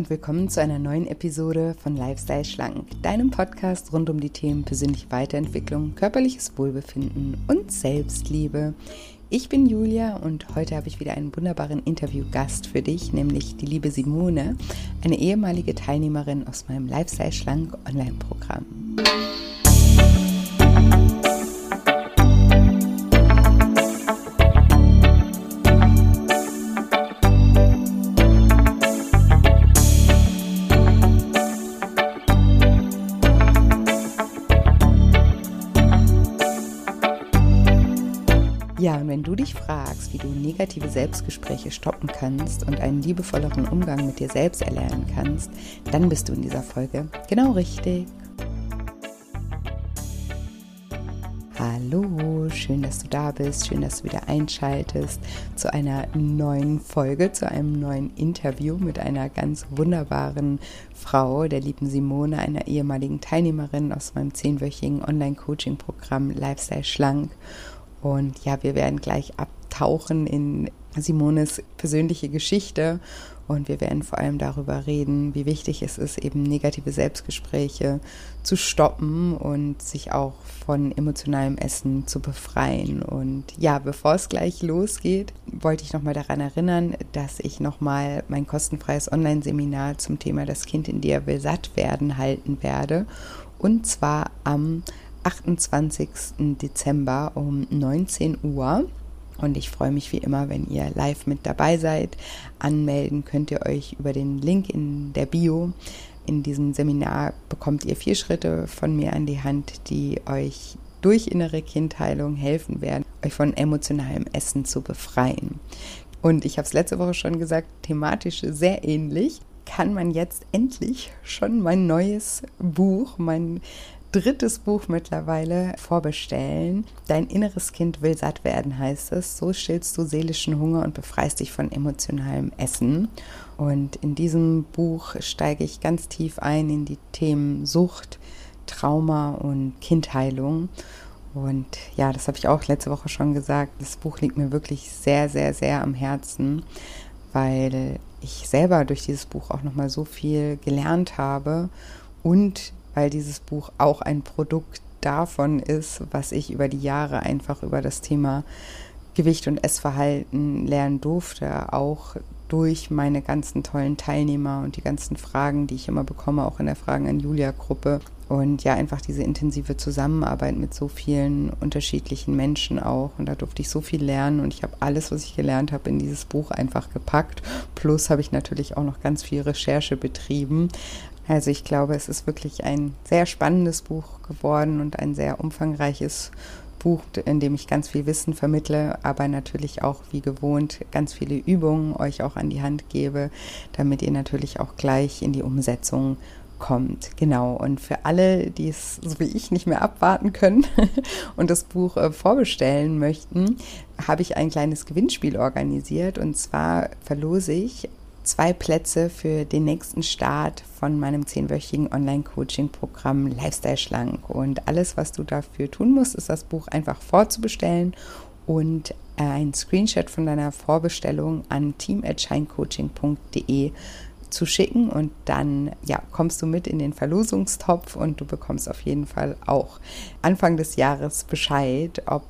und willkommen zu einer neuen Episode von Lifestyle Schlank, deinem Podcast rund um die Themen persönliche Weiterentwicklung, körperliches Wohlbefinden und Selbstliebe. Ich bin Julia und heute habe ich wieder einen wunderbaren Interviewgast für dich, nämlich die liebe Simone, eine ehemalige Teilnehmerin aus meinem Lifestyle Schlank Online-Programm. Dich fragst, wie du negative Selbstgespräche stoppen kannst und einen liebevolleren Umgang mit dir selbst erlernen kannst, dann bist du in dieser Folge genau richtig. Hallo, schön, dass du da bist, schön, dass du wieder einschaltest zu einer neuen Folge, zu einem neuen Interview mit einer ganz wunderbaren Frau, der lieben Simone, einer ehemaligen Teilnehmerin aus meinem zehnwöchigen Online-Coaching-Programm Lifestyle Schlank. Und ja, wir werden gleich abtauchen in Simones persönliche Geschichte und wir werden vor allem darüber reden, wie wichtig es ist, eben negative Selbstgespräche zu stoppen und sich auch von emotionalem Essen zu befreien. Und ja, bevor es gleich losgeht, wollte ich nochmal daran erinnern, dass ich nochmal mein kostenfreies Online-Seminar zum Thema Das Kind in dir will satt werden halten werde. Und zwar am 28. Dezember um 19 Uhr. Und ich freue mich wie immer, wenn ihr live mit dabei seid. Anmelden könnt ihr euch über den Link in der Bio. In diesem Seminar bekommt ihr vier Schritte von mir an die Hand, die euch durch innere Kindheilung helfen werden, euch von emotionalem Essen zu befreien. Und ich habe es letzte Woche schon gesagt, thematisch sehr ähnlich. Kann man jetzt endlich schon mein neues Buch, mein drittes Buch mittlerweile vorbestellen. Dein inneres Kind will satt werden, heißt es. So stillst du seelischen Hunger und befreist dich von emotionalem Essen. Und in diesem Buch steige ich ganz tief ein in die Themen Sucht, Trauma und Kindheilung. Und ja, das habe ich auch letzte Woche schon gesagt. Das Buch liegt mir wirklich sehr, sehr, sehr am Herzen, weil ich selber durch dieses Buch auch nochmal so viel gelernt habe und weil dieses Buch auch ein Produkt davon ist, was ich über die Jahre einfach über das Thema Gewicht und Essverhalten lernen durfte, auch durch meine ganzen tollen Teilnehmer und die ganzen Fragen, die ich immer bekomme, auch in der Fragen an Julia Gruppe. Und ja, einfach diese intensive Zusammenarbeit mit so vielen unterschiedlichen Menschen auch. Und da durfte ich so viel lernen und ich habe alles, was ich gelernt habe, in dieses Buch einfach gepackt. Plus habe ich natürlich auch noch ganz viel Recherche betrieben. Also ich glaube, es ist wirklich ein sehr spannendes Buch geworden und ein sehr umfangreiches Buch, in dem ich ganz viel Wissen vermittle, aber natürlich auch wie gewohnt ganz viele Übungen euch auch an die Hand gebe, damit ihr natürlich auch gleich in die Umsetzung kommt. Genau. Und für alle, die es so wie ich nicht mehr abwarten können und das Buch äh, vorbestellen möchten, habe ich ein kleines Gewinnspiel organisiert. Und zwar verlose ich zwei Plätze für den nächsten Start von meinem zehnwöchigen Online-Coaching-Programm Lifestyle Schlank. Und alles, was du dafür tun musst, ist das Buch einfach vorzubestellen und äh, ein Screenshot von deiner Vorbestellung an team.scheincoaching.de zu schicken und dann ja, kommst du mit in den Verlosungstopf und du bekommst auf jeden Fall auch Anfang des Jahres Bescheid, ob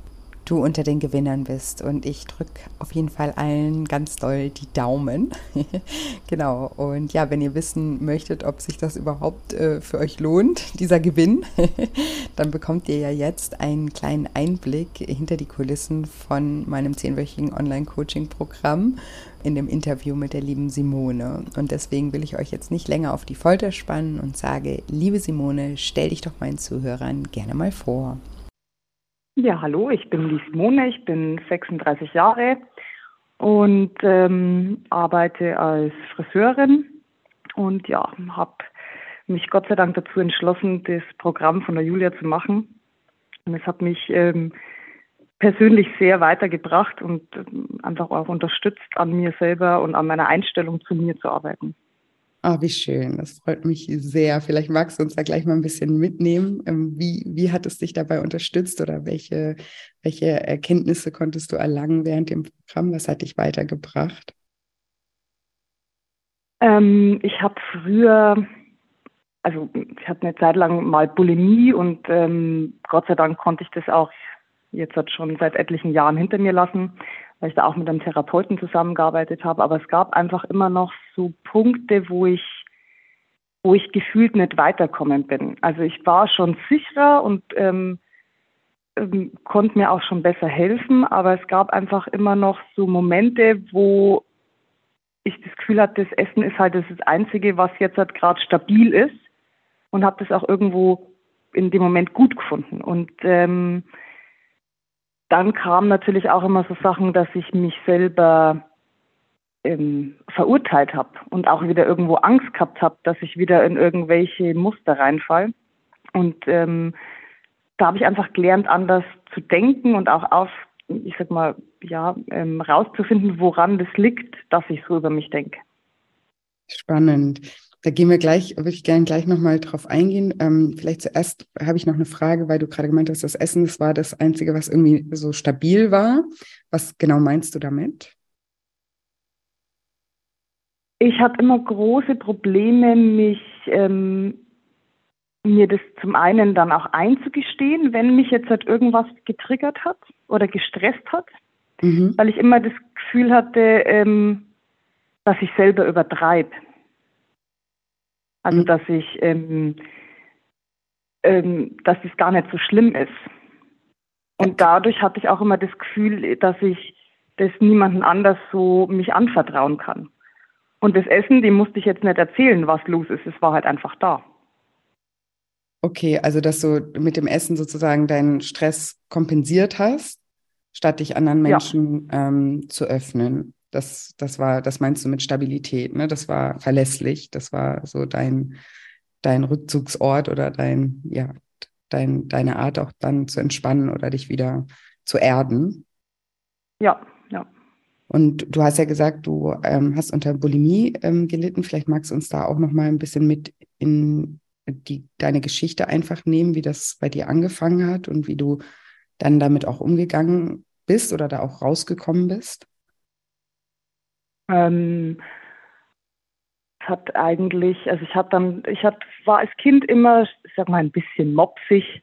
du unter den Gewinnern bist. Und ich drücke auf jeden Fall allen ganz doll die Daumen. genau. Und ja, wenn ihr wissen möchtet, ob sich das überhaupt äh, für euch lohnt, dieser Gewinn, dann bekommt ihr ja jetzt einen kleinen Einblick hinter die Kulissen von meinem zehnwöchigen Online-Coaching-Programm in dem Interview mit der lieben Simone. Und deswegen will ich euch jetzt nicht länger auf die Folter spannen und sage, liebe Simone, stell dich doch meinen Zuhörern gerne mal vor. Ja, hallo, ich bin die Simone, ich bin 36 Jahre und ähm, arbeite als Friseurin und ja, habe mich Gott sei Dank dazu entschlossen, das Programm von der Julia zu machen. Und es hat mich ähm, persönlich sehr weitergebracht und ähm, einfach auch unterstützt, an mir selber und an meiner Einstellung zu mir zu arbeiten. Ah, oh, wie schön. Das freut mich sehr. Vielleicht magst du uns da gleich mal ein bisschen mitnehmen. Ähm, wie, wie hat es dich dabei unterstützt oder welche, welche Erkenntnisse konntest du erlangen während dem Programm? Was hat dich weitergebracht? Ähm, ich habe früher, also ich hatte eine Zeit lang mal Bulimie und ähm, Gott sei Dank konnte ich das auch jetzt schon seit etlichen Jahren hinter mir lassen, weil ich da auch mit einem Therapeuten zusammengearbeitet habe. Aber es gab einfach immer noch so Punkte, wo ich wo ich gefühlt nicht weiterkommen bin. Also ich war schon sicherer und ähm, ähm, konnte mir auch schon besser helfen, aber es gab einfach immer noch so Momente, wo ich das Gefühl hatte, das Essen ist halt das Einzige, was jetzt halt gerade stabil ist und habe das auch irgendwo in dem Moment gut gefunden. Und ähm, dann kamen natürlich auch immer so Sachen, dass ich mich selber ähm, verurteilt habe und auch wieder irgendwo Angst gehabt habe, dass ich wieder in irgendwelche Muster reinfall. Und ähm, da habe ich einfach gelernt, anders zu denken und auch auf, ich sag mal, ja, ähm, rauszufinden, woran das liegt, dass ich so über mich denke. Spannend. Da gehen wir gleich, würde ich gerne gleich nochmal drauf eingehen. Ähm, vielleicht zuerst habe ich noch eine Frage, weil du gerade gemeint hast, das Essen, das war das Einzige, was irgendwie so stabil war. Was genau meinst du damit? Ich habe immer große Probleme, mich ähm, mir das zum einen dann auch einzugestehen, wenn mich jetzt halt irgendwas getriggert hat oder gestresst hat, mhm. weil ich immer das Gefühl hatte, ähm, dass ich selber übertreibe. Also mhm. dass ich, ähm, ähm, dass es gar nicht so schlimm ist. Und dadurch hatte ich auch immer das Gefühl, dass ich das niemandem anders so mich anvertrauen kann. Und das Essen, dem musste ich jetzt nicht erzählen, was los ist. Es war halt einfach da. Okay, also dass du mit dem Essen sozusagen deinen Stress kompensiert hast, statt dich anderen Menschen ja. ähm, zu öffnen. Das, das war, das meinst du mit Stabilität, ne? Das war verlässlich, das war so dein, dein Rückzugsort oder dein, ja, dein, deine Art auch dann zu entspannen oder dich wieder zu erden. Ja, ja. Und du hast ja gesagt, du ähm, hast unter Bulimie ähm, gelitten. Vielleicht magst du uns da auch noch mal ein bisschen mit in die, deine Geschichte einfach nehmen, wie das bei dir angefangen hat und wie du dann damit auch umgegangen bist oder da auch rausgekommen bist. Ähm, hat eigentlich, also ich habe dann, ich hab, war als Kind immer, ich sag mal, ein bisschen mopsig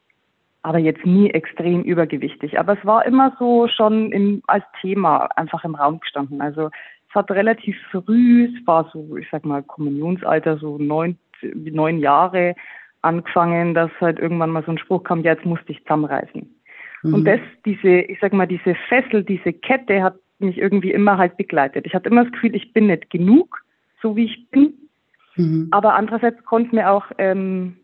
aber jetzt nie extrem übergewichtig. Aber es war immer so schon im, als Thema einfach im Raum gestanden. Also es hat relativ früh, es war so, ich sag mal, Kommunionsalter, so neun, neun Jahre angefangen, dass halt irgendwann mal so ein Spruch kam, ja, jetzt musste ich zusammenreißen. Mhm. Und das, diese, ich sag mal, diese Fessel, diese Kette hat mich irgendwie immer halt begleitet. Ich hatte immer das Gefühl, ich bin nicht genug, so wie ich bin. Mhm. Aber andererseits konnte mir auch ähm,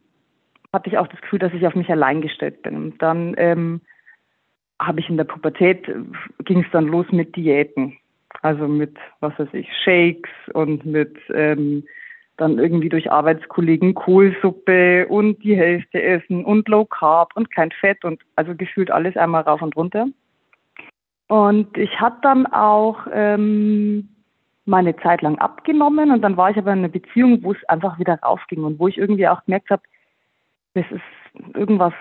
hatte ich auch das Gefühl, dass ich auf mich allein gestellt bin. Und dann ähm, habe ich in der Pubertät, ging es dann los mit Diäten. Also mit, was weiß ich, Shakes und mit ähm, dann irgendwie durch Arbeitskollegen Kohlsuppe und die Hälfte essen und Low Carb und kein Fett und also gefühlt alles einmal rauf und runter. Und ich hatte dann auch ähm, meine Zeit lang abgenommen und dann war ich aber in einer Beziehung, wo es einfach wieder raufging und wo ich irgendwie auch gemerkt habe, das ist irgendwas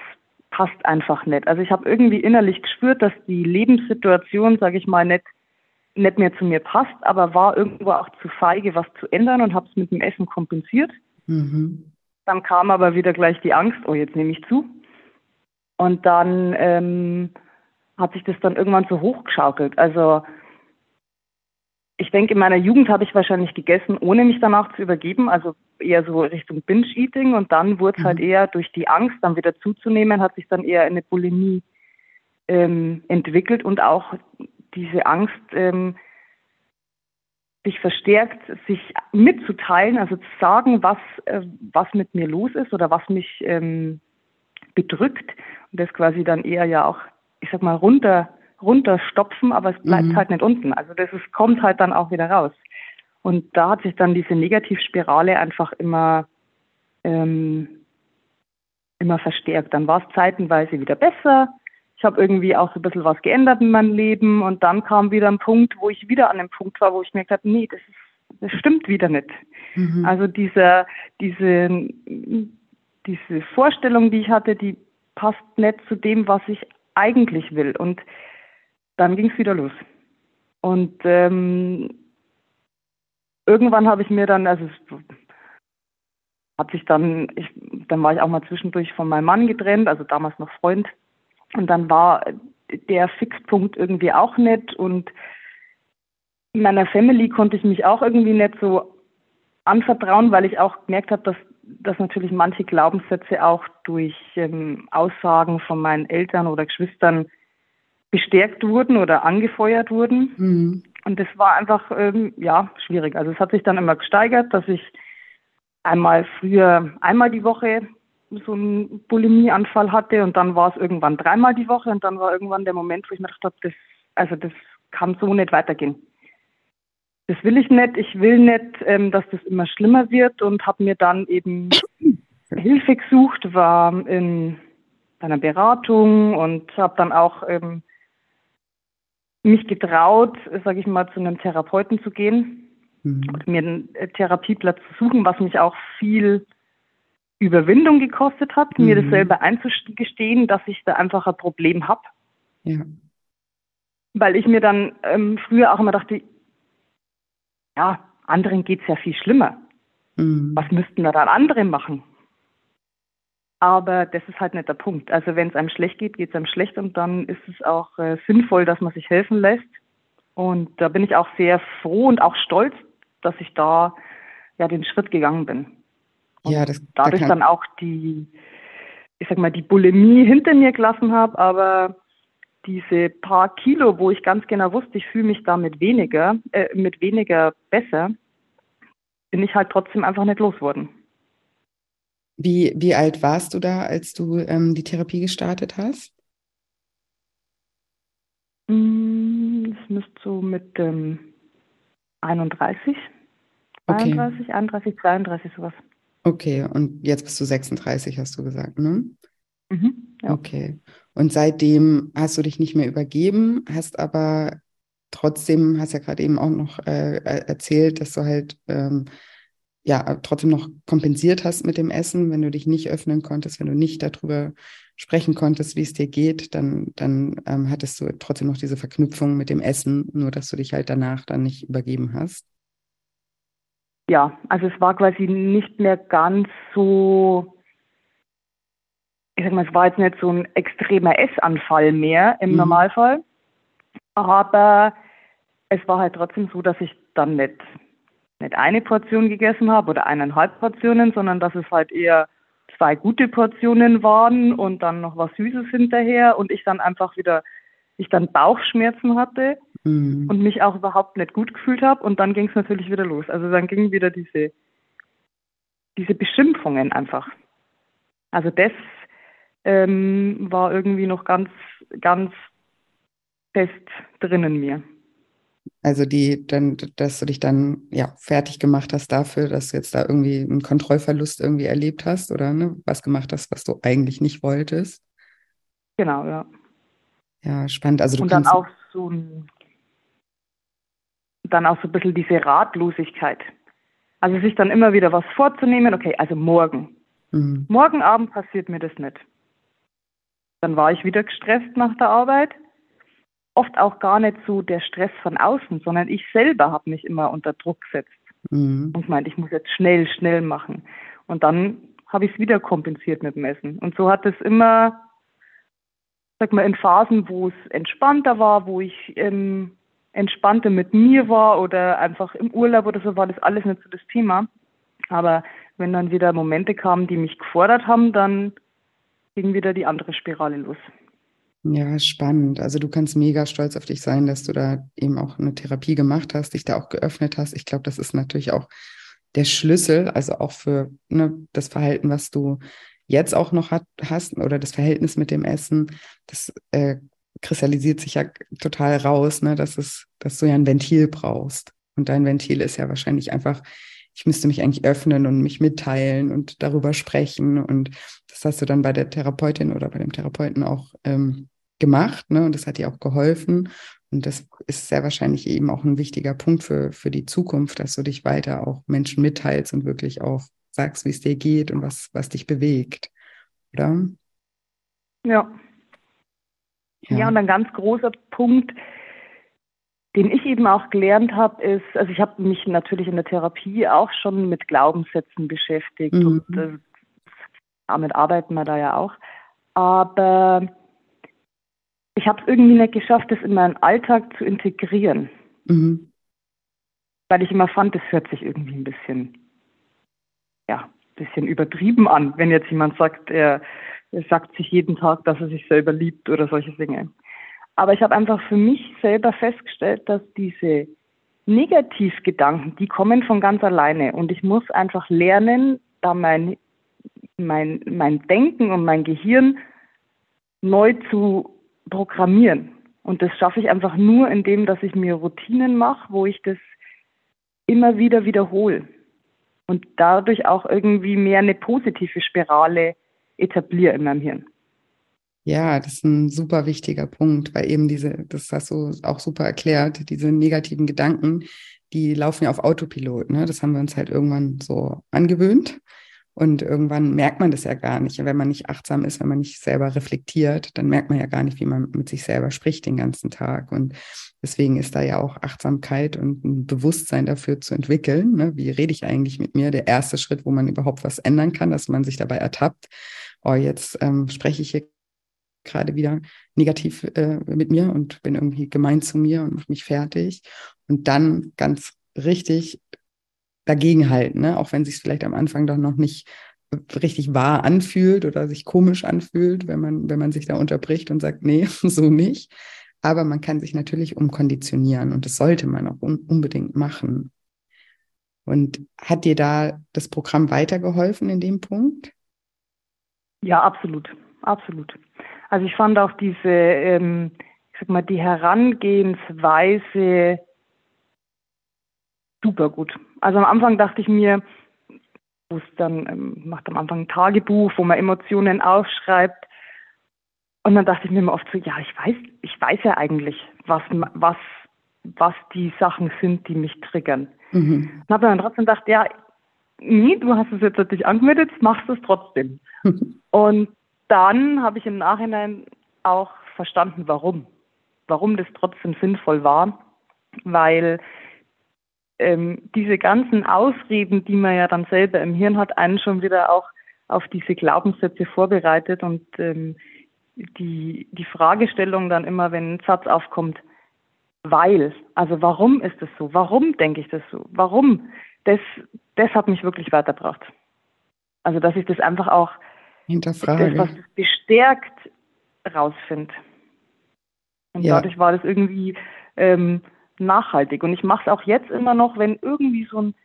passt einfach nicht. Also ich habe irgendwie innerlich gespürt, dass die Lebenssituation, sage ich mal, nicht nicht mehr zu mir passt, aber war irgendwo auch zu feige, was zu ändern und habe es mit dem Essen kompensiert. Mhm. Dann kam aber wieder gleich die Angst, oh, jetzt nehme ich zu. Und dann ähm, hat sich das dann irgendwann so hochgeschaukelt. Also ich denke, in meiner Jugend habe ich wahrscheinlich gegessen, ohne mich danach zu übergeben, also eher so Richtung Binge-Eating und dann wurde es halt mhm. halt eher durch die Angst, dann wieder zuzunehmen, hat sich dann eher eine Bulimie ähm, entwickelt und auch diese Angst ähm, sich verstärkt, sich mitzuteilen, also zu sagen, was, äh, was mit mir los ist oder was mich ähm, bedrückt und das quasi dann eher ja auch, ich sag mal, runter runterstopfen, aber es bleibt mhm. halt nicht unten. Also das ist, kommt halt dann auch wieder raus. Und da hat sich dann diese Negativspirale einfach immer, ähm, immer verstärkt. Dann war es zeitenweise wieder besser. Ich habe irgendwie auch so ein bisschen was geändert in meinem Leben und dann kam wieder ein Punkt, wo ich wieder an dem Punkt war, wo ich mir gesagt habe, nee, das, ist, das stimmt wieder nicht. Mhm. Also dieser, diese, diese Vorstellung, die ich hatte, die passt nicht zu dem, was ich eigentlich will. Und dann ging es wieder los. Und ähm, irgendwann habe ich mir dann, also hat sich dann, ich, dann war ich auch mal zwischendurch von meinem Mann getrennt, also damals noch Freund. Und dann war der Fixpunkt irgendwie auch nett und in meiner Family konnte ich mich auch irgendwie nicht so anvertrauen, weil ich auch gemerkt habe, dass, dass natürlich manche Glaubenssätze auch durch ähm, Aussagen von meinen Eltern oder Geschwistern bestärkt wurden oder angefeuert wurden. Mhm. Und das war einfach, ähm, ja, schwierig. Also es hat sich dann immer gesteigert, dass ich einmal früher einmal die Woche so einen Bulimieanfall hatte und dann war es irgendwann dreimal die Woche und dann war irgendwann der Moment, wo ich mir gedacht habe, das, also das kann so nicht weitergehen. Das will ich nicht. Ich will nicht, ähm, dass das immer schlimmer wird und habe mir dann eben Hilfe gesucht, war in einer Beratung und habe dann auch ähm, mich getraut, sage ich mal, zu einem Therapeuten zu gehen mhm. und mir einen Therapieplatz zu suchen, was mich auch viel Überwindung gekostet hat, mhm. mir das mhm. selber einzugestehen, dass ich da einfach ein Problem habe. Ja. Weil ich mir dann ähm, früher auch immer dachte, ja, anderen geht es ja viel schlimmer. Mhm. Was müssten da dann andere machen? Aber das ist halt nicht der Punkt. Also wenn es einem schlecht geht, geht es einem schlecht und dann ist es auch äh, sinnvoll, dass man sich helfen lässt. Und da bin ich auch sehr froh und auch stolz, dass ich da ja den Schritt gegangen bin. Und ja, das, dadurch da dann auch die, ich sag mal, die Bulimie hinter mir gelassen habe, aber diese paar Kilo, wo ich ganz genau wusste, ich fühle mich damit weniger, äh, mit weniger besser, bin ich halt trotzdem einfach nicht losgeworden. Wie, wie alt warst du da, als du ähm, die Therapie gestartet hast? Mm, das müsste so mit ähm, 31, 32, okay. 31, 32 sowas. Okay, und jetzt bist du 36, hast du gesagt, ne? Mhm, ja. Okay. Und seitdem hast du dich nicht mehr übergeben, hast aber trotzdem, hast ja gerade eben auch noch äh, erzählt, dass du halt ähm, ja trotzdem noch kompensiert hast mit dem Essen, wenn du dich nicht öffnen konntest, wenn du nicht darüber sprechen konntest, wie es dir geht, dann, dann ähm, hattest du trotzdem noch diese Verknüpfung mit dem Essen, nur dass du dich halt danach dann nicht übergeben hast. Ja, also es war quasi nicht mehr ganz so, ich sag mal, es war jetzt nicht so ein extremer Essanfall mehr im mhm. Normalfall, aber es war halt trotzdem so, dass ich dann nicht nicht eine Portion gegessen habe oder eineinhalb Portionen, sondern dass es halt eher zwei gute Portionen waren und dann noch was Süßes hinterher und ich dann einfach wieder, ich dann Bauchschmerzen hatte mhm. und mich auch überhaupt nicht gut gefühlt habe und dann ging es natürlich wieder los. Also dann gingen wieder diese, diese Beschimpfungen einfach. Also das ähm, war irgendwie noch ganz, ganz fest drin in mir. Also die, dann, dass du dich dann ja fertig gemacht hast dafür, dass du jetzt da irgendwie einen Kontrollverlust irgendwie erlebt hast oder ne, was gemacht hast, was du eigentlich nicht wolltest. Genau, ja. Ja, spannend. Also du Und dann auch so ein, dann auch so ein bisschen diese Ratlosigkeit. Also sich dann immer wieder was vorzunehmen, okay, also morgen. Mhm. Morgen Abend passiert mir das nicht. Dann war ich wieder gestresst nach der Arbeit oft auch gar nicht so der Stress von außen, sondern ich selber habe mich immer unter Druck gesetzt mhm. und meinte, ich muss jetzt schnell, schnell machen. Und dann habe ich es wieder kompensiert mit dem Essen. Und so hat es immer, sag mal, in Phasen, wo es entspannter war, wo ich ähm, entspannter mit mir war oder einfach im Urlaub oder so, war das alles nicht so das Thema. Aber wenn dann wieder Momente kamen, die mich gefordert haben, dann ging wieder die andere Spirale los. Ja, spannend. Also du kannst mega stolz auf dich sein, dass du da eben auch eine Therapie gemacht hast, dich da auch geöffnet hast. Ich glaube, das ist natürlich auch der Schlüssel, also auch für ne, das Verhalten, was du jetzt auch noch hat, hast oder das Verhältnis mit dem Essen, das äh, kristallisiert sich ja total raus, ne, dass, es, dass du ja ein Ventil brauchst. Und dein Ventil ist ja wahrscheinlich einfach, ich müsste mich eigentlich öffnen und mich mitteilen und darüber sprechen. Und das hast du dann bei der Therapeutin oder bei dem Therapeuten auch ähm, gemacht ne? und das hat dir auch geholfen. Und das ist sehr wahrscheinlich eben auch ein wichtiger Punkt für, für die Zukunft, dass du dich weiter auch Menschen mitteilst und wirklich auch sagst, wie es dir geht und was, was dich bewegt, oder? Ja. ja. Ja, und ein ganz großer Punkt, den ich eben auch gelernt habe, ist, also ich habe mich natürlich in der Therapie auch schon mit Glaubenssätzen beschäftigt mhm. und äh, damit arbeiten wir da ja auch. Aber ich habe es irgendwie nicht geschafft, das in meinen Alltag zu integrieren. Mhm. Weil ich immer fand, das hört sich irgendwie ein bisschen, ja, bisschen übertrieben an, wenn jetzt jemand sagt, er, er sagt sich jeden Tag, dass er sich selber liebt oder solche Dinge. Aber ich habe einfach für mich selber festgestellt, dass diese Negativgedanken, die kommen von ganz alleine. Und ich muss einfach lernen, da mein, mein, mein Denken und mein Gehirn neu zu programmieren. Und das schaffe ich einfach nur, indem dass ich mir Routinen mache, wo ich das immer wieder wiederhole. Und dadurch auch irgendwie mehr eine positive Spirale etabliere in meinem Hirn. Ja, das ist ein super wichtiger Punkt, weil eben diese, das hast du auch super erklärt, diese negativen Gedanken, die laufen ja auf Autopilot. Ne? Das haben wir uns halt irgendwann so angewöhnt. Und irgendwann merkt man das ja gar nicht. Wenn man nicht achtsam ist, wenn man nicht selber reflektiert, dann merkt man ja gar nicht, wie man mit sich selber spricht den ganzen Tag. Und deswegen ist da ja auch Achtsamkeit und ein Bewusstsein dafür zu entwickeln. Ne? Wie rede ich eigentlich mit mir? Der erste Schritt, wo man überhaupt was ändern kann, dass man sich dabei ertappt. Oh, jetzt ähm, spreche ich hier gerade wieder negativ äh, mit mir und bin irgendwie gemein zu mir und mache mich fertig. Und dann ganz richtig dagegenhalten, ne? auch wenn sich vielleicht am Anfang doch noch nicht richtig wahr anfühlt oder sich komisch anfühlt, wenn man, wenn man sich da unterbricht und sagt, nee, so nicht. Aber man kann sich natürlich umkonditionieren und das sollte man auch un unbedingt machen. Und hat dir da das Programm weitergeholfen in dem Punkt? Ja, absolut, absolut. Also ich fand auch diese, ähm, ich sag mal, die Herangehensweise super gut. Also am Anfang dachte ich mir, wo es dann ähm, macht am Anfang ein Tagebuch, wo man Emotionen aufschreibt. Und dann dachte ich mir immer oft so, ja, ich weiß, ich weiß ja eigentlich, was, was, was die Sachen sind, die mich triggern. Mhm. Und habe dann trotzdem gedacht, ja, nee, du hast es jetzt natürlich angemeldet, machst du es trotzdem. Und dann habe ich im Nachhinein auch verstanden, warum. Warum das trotzdem sinnvoll war. Weil ähm, diese ganzen Ausreden, die man ja dann selber im Hirn hat, einen schon wieder auch auf diese Glaubenssätze vorbereitet und ähm, die, die Fragestellung dann immer, wenn ein Satz aufkommt, weil, also warum ist das so? Warum denke ich das so? Warum? Das, das hat mich wirklich weitergebracht. Also, dass ich das einfach auch hinterfrage. Das, was das bestärkt, rausfindet. Und ja. dadurch war das irgendwie ähm, nachhaltig. Und ich mache es auch jetzt immer noch, wenn irgendwie so ein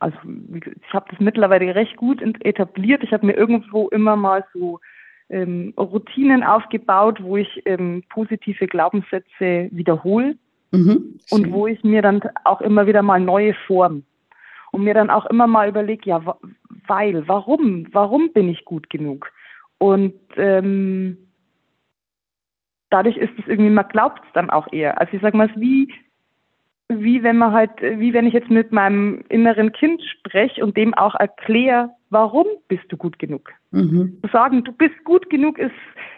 also ich habe das mittlerweile recht gut etabliert. Ich habe mir irgendwo immer mal so ähm, Routinen aufgebaut, wo ich ähm, positive Glaubenssätze wiederhole mhm, und wo ich mir dann auch immer wieder mal neue Formen und mir dann auch immer mal überlege, ja, weil, warum, warum bin ich gut genug? Und ähm, dadurch ist es irgendwie, man glaubt es dann auch eher. Also ich sage mal, es ist wie, wie wenn man halt, wie wenn ich jetzt mit meinem inneren Kind spreche und dem auch erkläre, warum bist du gut genug? Mhm. Zu sagen, du bist gut genug, ist,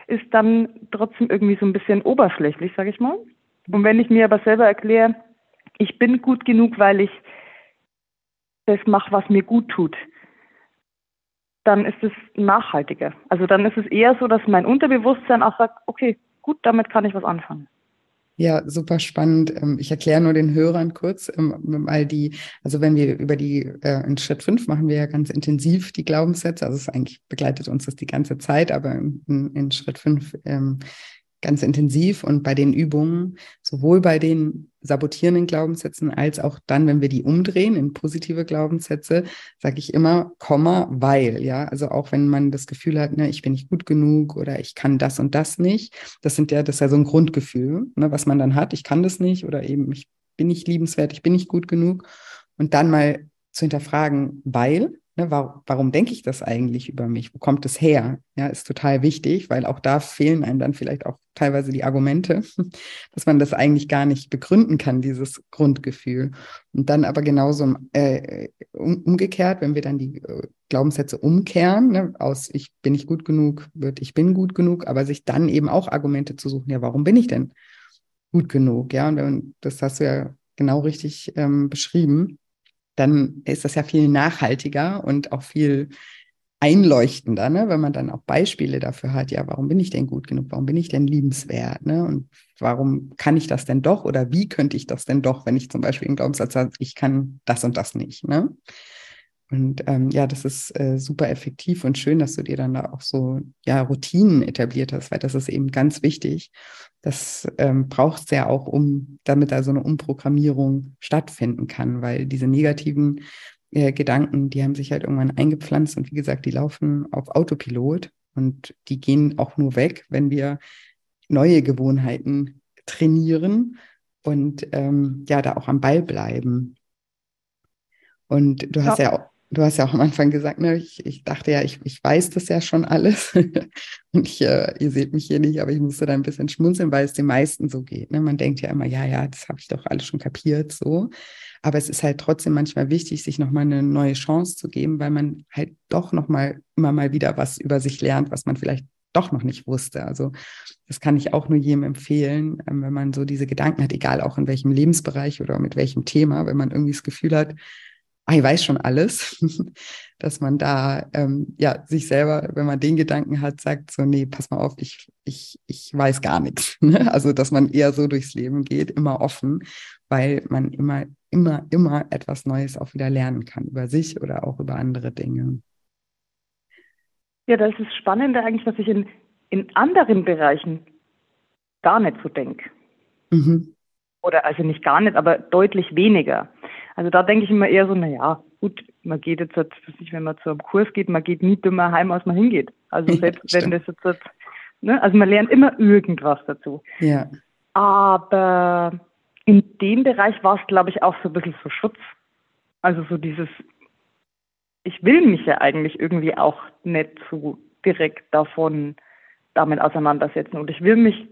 ist dann trotzdem irgendwie so ein bisschen oberflächlich, sage ich mal. Und wenn ich mir aber selber erkläre, ich bin gut genug, weil ich das mache, was mir gut tut, dann ist es nachhaltiger. Also dann ist es eher so, dass mein Unterbewusstsein auch sagt, okay, gut, damit kann ich was anfangen. Ja, super spannend. Ähm, ich erkläre nur den Hörern kurz, weil ähm, die, also wenn wir über die, äh, in Schritt fünf machen wir ja ganz intensiv die Glaubenssätze, also es eigentlich begleitet uns das die ganze Zeit, aber in, in Schritt fünf ähm, ganz intensiv und bei den Übungen, sowohl bei den sabotierenden Glaubenssätzen als auch dann, wenn wir die umdrehen in positive Glaubenssätze, sage ich immer, Komma, weil, ja, also auch wenn man das Gefühl hat, ne, ich bin nicht gut genug oder ich kann das und das nicht, das sind ja, das ist ja so ein Grundgefühl, ne, was man dann hat, ich kann das nicht oder eben ich bin nicht liebenswert, ich bin nicht gut genug. Und dann mal zu hinterfragen, weil, Ne, warum, warum denke ich das eigentlich über mich? Wo kommt es her? Ja, ist total wichtig, weil auch da fehlen einem dann vielleicht auch teilweise die Argumente, dass man das eigentlich gar nicht begründen kann, dieses Grundgefühl. Und dann aber genauso äh, um, umgekehrt, wenn wir dann die äh, Glaubenssätze umkehren, ne, aus ich bin nicht gut genug, wird ich bin gut genug, aber sich dann eben auch Argumente zu suchen, ja, warum bin ich denn gut genug, ja. Und das hast du ja genau richtig ähm, beschrieben. Dann ist das ja viel nachhaltiger und auch viel einleuchtender, ne? wenn man dann auch Beispiele dafür hat, ja, warum bin ich denn gut genug, warum bin ich denn liebenswert, ne? Und warum kann ich das denn doch oder wie könnte ich das denn doch, wenn ich zum Beispiel einen Glaubenssatz habe, ich kann das und das nicht, ne? Und ähm, ja, das ist äh, super effektiv und schön, dass du dir dann da auch so ja Routinen etabliert hast, weil das ist eben ganz wichtig. Das ähm, braucht es ja auch, um damit da so eine Umprogrammierung stattfinden kann, weil diese negativen äh, Gedanken, die haben sich halt irgendwann eingepflanzt und wie gesagt, die laufen auf Autopilot und die gehen auch nur weg, wenn wir neue Gewohnheiten trainieren und ähm, ja, da auch am Ball bleiben. Und du hast ja, ja auch Du hast ja auch am Anfang gesagt, ne, ich, ich dachte ja, ich, ich weiß das ja schon alles. und ich, äh, ihr seht mich hier nicht, aber ich musste da ein bisschen schmunzeln, weil es den meisten so geht. Ne? Man denkt ja immer, ja, ja, das habe ich doch alles schon kapiert, so. Aber es ist halt trotzdem manchmal wichtig, sich nochmal eine neue Chance zu geben, weil man halt doch nochmal immer mal wieder was über sich lernt, was man vielleicht doch noch nicht wusste. Also das kann ich auch nur jedem empfehlen, ähm, wenn man so diese Gedanken hat, egal auch in welchem Lebensbereich oder mit welchem Thema, wenn man irgendwie das Gefühl hat, ah, ich weiß schon alles, dass man da ähm, ja sich selber, wenn man den Gedanken hat, sagt so, nee, pass mal auf, ich, ich, ich weiß gar nichts. Ne? Also dass man eher so durchs Leben geht, immer offen, weil man immer, immer, immer etwas Neues auch wieder lernen kann über sich oder auch über andere Dinge. Ja, das ist spannend eigentlich, dass ich in, in anderen Bereichen gar nicht so denke. Mhm. Oder also nicht gar nicht, aber deutlich weniger. Also da denke ich immer eher so, naja, gut, man geht jetzt, halt, nicht, wenn man zu einem Kurs geht, man geht nie dümmer heim, als man hingeht. Also selbst ja, wenn das jetzt, halt, ne, also man lernt immer irgendwas dazu. Ja. Aber in dem Bereich war es, glaube ich, auch so ein bisschen so Schutz. Also so dieses, ich will mich ja eigentlich irgendwie auch nicht so direkt davon damit auseinandersetzen und ich will mich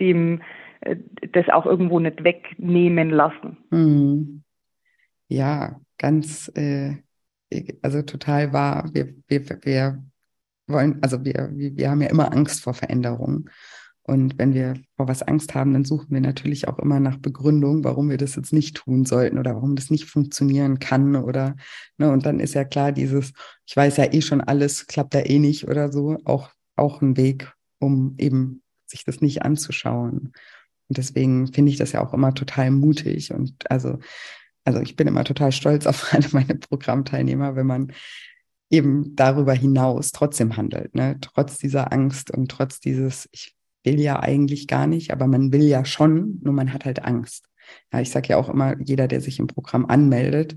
dem das auch irgendwo nicht wegnehmen lassen. Mhm. Ja, ganz, äh, also total wahr. Wir, wir, wir wollen, also wir, wir haben ja immer Angst vor Veränderung. Und wenn wir vor was Angst haben, dann suchen wir natürlich auch immer nach Begründung, warum wir das jetzt nicht tun sollten oder warum das nicht funktionieren kann oder, ne, und dann ist ja klar, dieses, ich weiß ja eh schon alles, klappt ja eh nicht oder so, auch, auch ein Weg, um eben sich das nicht anzuschauen. Und deswegen finde ich das ja auch immer total mutig. Und also, also ich bin immer total stolz auf alle meine Programmteilnehmer, wenn man eben darüber hinaus trotzdem handelt, ne? trotz dieser Angst und trotz dieses, ich will ja eigentlich gar nicht, aber man will ja schon, nur man hat halt Angst. Ja, ich sage ja auch immer, jeder, der sich im Programm anmeldet,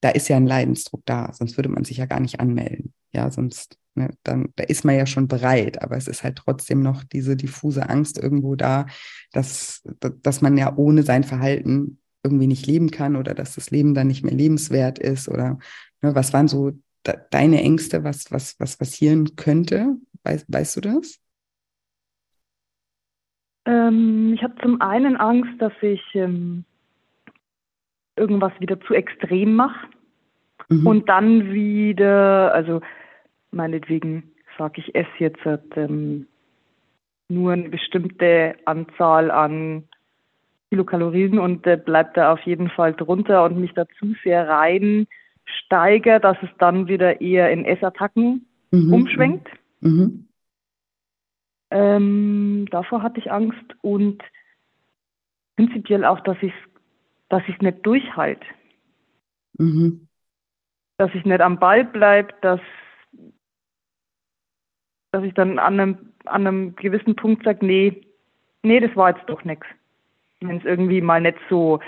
da ist ja ein Leidensdruck da, sonst würde man sich ja gar nicht anmelden. Ja, sonst Ne, dann da ist man ja schon bereit, aber es ist halt trotzdem noch diese diffuse Angst irgendwo da, dass, dass man ja ohne sein Verhalten irgendwie nicht leben kann oder dass das Leben dann nicht mehr lebenswert ist oder ne, was waren so da, deine Ängste, was, was, was passieren könnte? Weißt, weißt du das? Ähm, ich habe zum einen Angst, dass ich ähm, irgendwas wieder zu extrem mache mhm. und dann wieder, also meinetwegen sage ich, esse jetzt ähm, nur eine bestimmte Anzahl an Kilokalorien und äh, bleibt da auf jeden Fall drunter und mich da zu sehr rein steigere, dass es dann wieder eher in Essattacken mhm. umschwenkt. Mhm. Ähm, davor hatte ich Angst und prinzipiell auch, dass ich es dass ich's nicht durchhalte. Mhm. Dass ich nicht am Ball bleibe, dass dass ich dann an einem, an einem gewissen Punkt sage, nee, nee, das war jetzt doch nichts. Wenn es irgendwie mal nicht so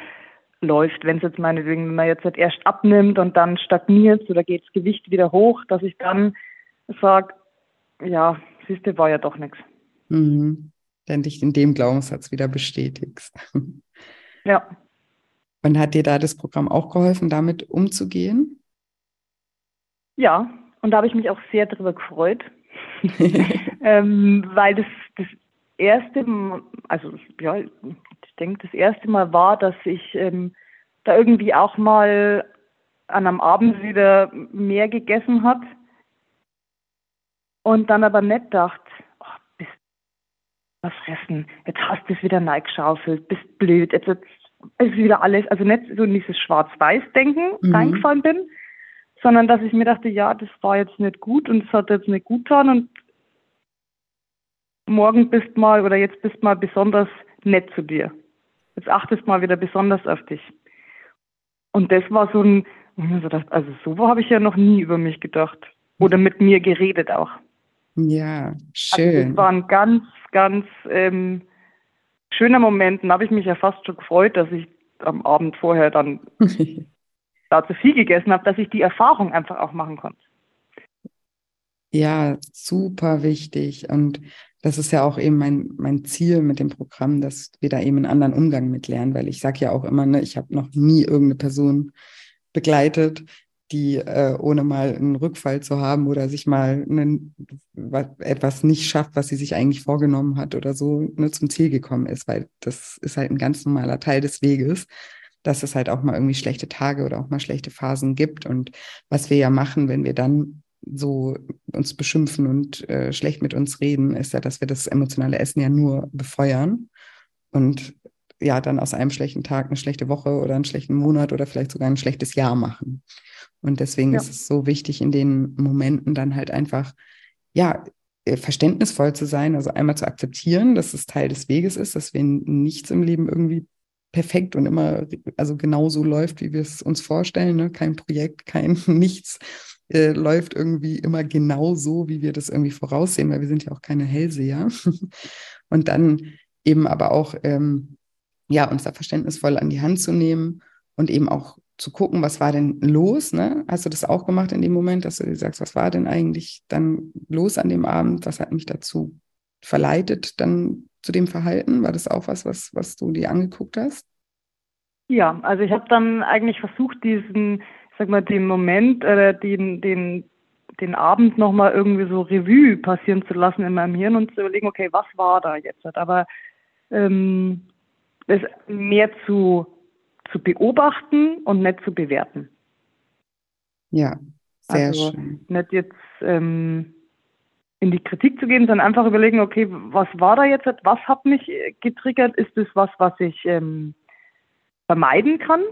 läuft, wenn es jetzt meinetwegen, wenn man jetzt halt erst abnimmt und dann stagniert oder geht das Gewicht wieder hoch, dass ich dann sage, ja, siehste, war ja doch nichts. Mhm. Dann dich in dem Glaubenssatz wieder bestätigst. Ja. Und hat dir da das Programm auch geholfen, damit umzugehen? Ja, und da habe ich mich auch sehr darüber gefreut, ähm, weil das, das erste, also ja, ich denke, das erste Mal war, dass ich ähm, da irgendwie auch mal an einem Abend wieder mehr gegessen hat und dann aber nicht dachte, was fressen, jetzt hast du es wieder neigeschaufelt, bist blöd, jetzt, jetzt ist wieder alles, also nicht so in dieses Schwarz-Weiß-Denken mhm. reingefallen bin, sondern dass ich mir dachte, ja, das war jetzt nicht gut und es hat jetzt nicht gut getan und morgen bist mal oder jetzt bist mal besonders nett zu dir. Jetzt achtest mal wieder besonders auf dich. Und das war so ein, also so habe ich ja noch nie über mich gedacht. Oder mit mir geredet auch. Ja, schön. Also das war ein ganz, ganz ähm, schöner Moment. Da habe ich mich ja fast schon gefreut, dass ich am Abend vorher dann da zu viel gegessen habe, dass ich die Erfahrung einfach auch machen konnte. Ja, super wichtig. Und das ist ja auch eben mein, mein Ziel mit dem Programm, dass wir da eben einen anderen Umgang mit lernen, weil ich sage ja auch immer, ne, ich habe noch nie irgendeine Person begleitet, die äh, ohne mal einen Rückfall zu haben oder sich mal einen, etwas nicht schafft, was sie sich eigentlich vorgenommen hat oder so ne, zum Ziel gekommen ist, weil das ist halt ein ganz normaler Teil des Weges, dass es halt auch mal irgendwie schlechte Tage oder auch mal schlechte Phasen gibt. Und was wir ja machen, wenn wir dann so uns beschimpfen und äh, schlecht mit uns reden, ist ja, dass wir das emotionale Essen ja nur befeuern und ja dann aus einem schlechten Tag eine schlechte Woche oder einen schlechten Monat oder vielleicht sogar ein schlechtes Jahr machen. Und deswegen ja. ist es so wichtig, in den Momenten dann halt einfach, ja, äh, verständnisvoll zu sein, also einmal zu akzeptieren, dass es Teil des Weges ist, dass wir nichts im Leben irgendwie perfekt und immer, also genauso läuft, wie wir es uns vorstellen, ne? kein Projekt, kein nichts äh, läuft irgendwie immer genau so, wie wir das irgendwie voraussehen, weil wir sind ja auch keine Hellseher. und dann eben aber auch, ähm, ja, uns da verständnisvoll an die Hand zu nehmen und eben auch zu gucken, was war denn los? Ne? Hast du das auch gemacht in dem Moment, dass du sagst, was war denn eigentlich dann los an dem Abend? Was hat mich dazu verleitet, dann zu dem Verhalten? War das auch was, was, was du dir angeguckt hast? Ja, also ich habe dann eigentlich versucht, diesen, sag mal, den Moment, äh, den, den, den Abend nochmal irgendwie so Revue passieren zu lassen in meinem Hirn und zu überlegen, okay, was war da jetzt? Aber ähm, es mehr zu zu beobachten und nicht zu bewerten. Ja, sehr also schön. Nicht jetzt ähm, in die Kritik zu gehen, sondern einfach überlegen, okay, was war da jetzt? Was hat mich getriggert? Ist das was, was ich ähm, vermeiden kann?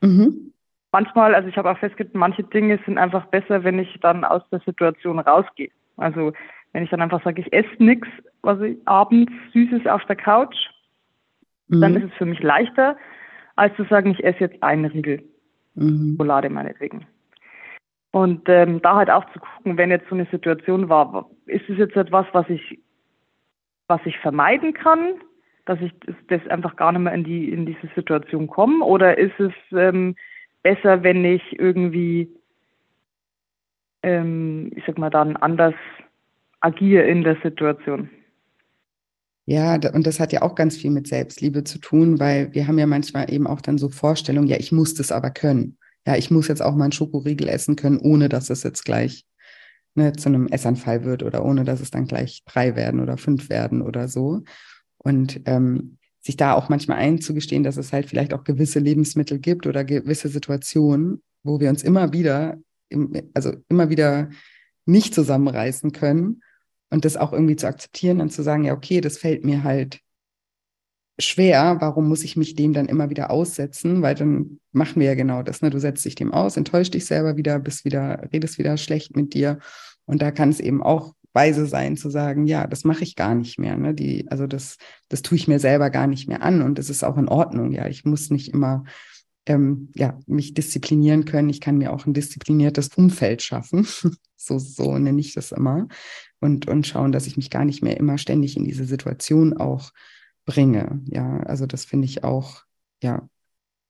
Mhm. Manchmal, also ich habe auch festgestellt, manche Dinge sind einfach besser, wenn ich dann aus der Situation rausgehe. Also wenn ich dann einfach sage, ich esse nichts, was ich abends Süßes auf der Couch, mhm. dann ist es für mich leichter, als zu sagen, ich esse jetzt einen Riegel mhm. Schokolade meinetwegen. Und ähm, da halt auch zu gucken, wenn jetzt so eine Situation war, ist es jetzt etwas, was ich, was ich vermeiden kann, dass ich das einfach gar nicht mehr in die in diese Situation komme, oder ist es ähm, besser, wenn ich irgendwie, ähm, ich sag mal dann anders agiere in der Situation? Ja, und das hat ja auch ganz viel mit Selbstliebe zu tun, weil wir haben ja manchmal eben auch dann so Vorstellungen, ja, ich muss das aber können. Ja, ich muss jetzt auch mal einen Schokoriegel essen können, ohne dass es jetzt gleich ne, zu einem Essanfall wird oder ohne dass es dann gleich drei werden oder fünf werden oder so. Und ähm, sich da auch manchmal einzugestehen, dass es halt vielleicht auch gewisse Lebensmittel gibt oder gewisse Situationen, wo wir uns immer wieder, also immer wieder nicht zusammenreißen können und das auch irgendwie zu akzeptieren und zu sagen, ja, okay, das fällt mir halt schwer, warum muss ich mich dem dann immer wieder aussetzen? Weil dann machen wir ja genau das, ne? Du setzt dich dem aus, enttäuscht dich selber wieder, bist wieder, redest wieder schlecht mit dir. Und da kann es eben auch weise sein zu sagen, ja, das mache ich gar nicht mehr. Ne? Die, also das, das tue ich mir selber gar nicht mehr an und es ist auch in Ordnung. Ja, ich muss nicht immer ähm, ja, mich disziplinieren können. Ich kann mir auch ein diszipliniertes Umfeld schaffen. so, so nenne ich das immer und, und schauen, dass ich mich gar nicht mehr immer ständig in diese Situation auch bringe. Ja, also das finde ich auch, ja,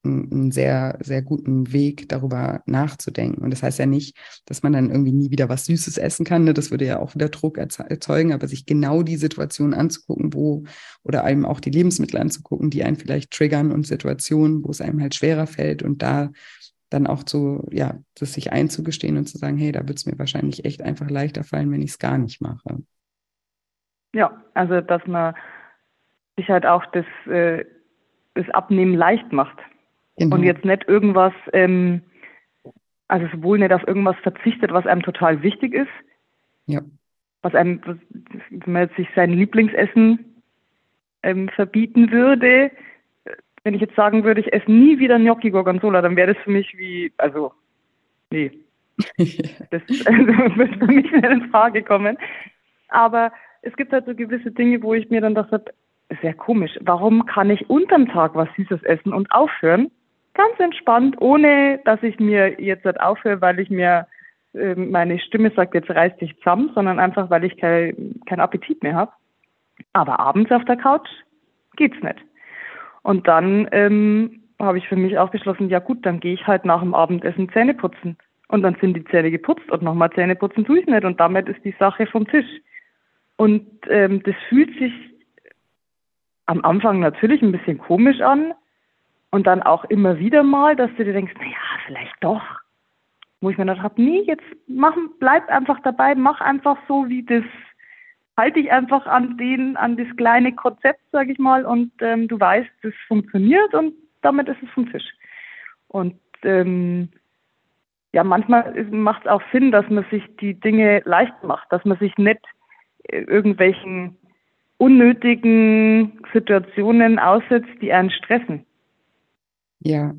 einen sehr, sehr guten Weg, darüber nachzudenken. Und das heißt ja nicht, dass man dann irgendwie nie wieder was Süßes essen kann. Ne? Das würde ja auch wieder Druck erzeugen, aber sich genau die Situation anzugucken, wo, oder einem auch die Lebensmittel anzugucken, die einen vielleicht triggern und Situationen, wo es einem halt schwerer fällt und da dann auch zu, ja, das sich einzugestehen und zu sagen, hey, da wird es mir wahrscheinlich echt einfach leichter fallen, wenn ich es gar nicht mache. Ja, also dass man sich halt auch das, äh, das Abnehmen leicht macht. Genau. Und jetzt nicht irgendwas, ähm, also sowohl nicht auf irgendwas verzichtet, was einem total wichtig ist. Ja. Was einem, wenn man jetzt sich sein Lieblingsessen ähm, verbieten würde, wenn ich jetzt sagen würde, ich esse nie wieder Gnocchi Gorgonzola, dann wäre das für mich wie, also, nee. das also, wird für mich nicht in Frage kommen. Aber es gibt halt so gewisse Dinge, wo ich mir dann dachte, sehr komisch, warum kann ich unterm Tag was Süßes essen und aufhören? Ganz entspannt, ohne dass ich mir jetzt halt aufhöre, weil ich mir äh, meine Stimme sagt, jetzt reiß dich zusammen, sondern einfach, weil ich keinen kein Appetit mehr habe. Aber abends auf der Couch geht's nicht. Und dann ähm, habe ich für mich auch beschlossen, ja gut, dann gehe ich halt nach dem Abendessen Zähne putzen. Und dann sind die Zähne geputzt und nochmal Zähne putzen tue ich nicht. Und damit ist die Sache vom Tisch. Und ähm, das fühlt sich am Anfang natürlich ein bisschen komisch an. Und dann auch immer wieder mal, dass du dir denkst, naja, vielleicht doch. Wo ich mir gedacht habe, nee, jetzt mach, bleib einfach dabei, mach einfach so, wie das halte dich einfach an den, an das kleine Konzept, sage ich mal, und ähm, du weißt, es funktioniert und damit ist es vom Tisch. Und ähm, ja, manchmal macht es auch Sinn, dass man sich die Dinge leicht macht, dass man sich nicht äh, irgendwelchen unnötigen Situationen aussetzt, die einen stressen. Ja,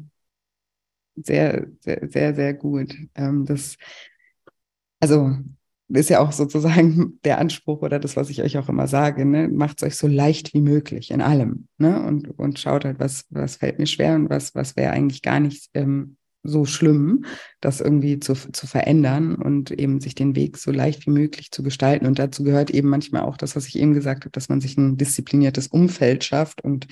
sehr, sehr, sehr, sehr gut. Ähm, das, also ist ja auch sozusagen der Anspruch oder das, was ich euch auch immer sage, ne? macht es euch so leicht wie möglich in allem. Ne? Und, und schaut halt, was, was fällt mir schwer und was, was wäre eigentlich gar nicht ähm, so schlimm, das irgendwie zu, zu verändern und eben sich den Weg so leicht wie möglich zu gestalten. Und dazu gehört eben manchmal auch das, was ich eben gesagt habe, dass man sich ein diszipliniertes Umfeld schafft und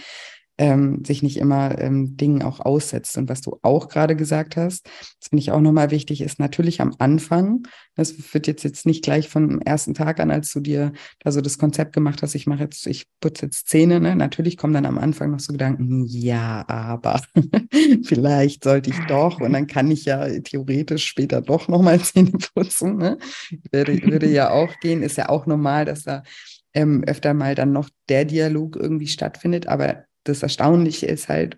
ähm, sich nicht immer ähm, Dingen auch aussetzt. Und was du auch gerade gesagt hast, das finde ich auch nochmal wichtig, ist natürlich am Anfang, das wird jetzt, jetzt nicht gleich vom ersten Tag an, als du dir da so das Konzept gemacht hast, ich mache jetzt, ich putze jetzt Zähne, ne? natürlich kommen dann am Anfang noch so Gedanken, ja, aber vielleicht sollte ich doch und dann kann ich ja theoretisch später doch nochmal Zähne putzen. Ne? Würde, würde ja auch gehen, ist ja auch normal, dass da ähm, öfter mal dann noch der Dialog irgendwie stattfindet, aber das Erstaunliche ist halt,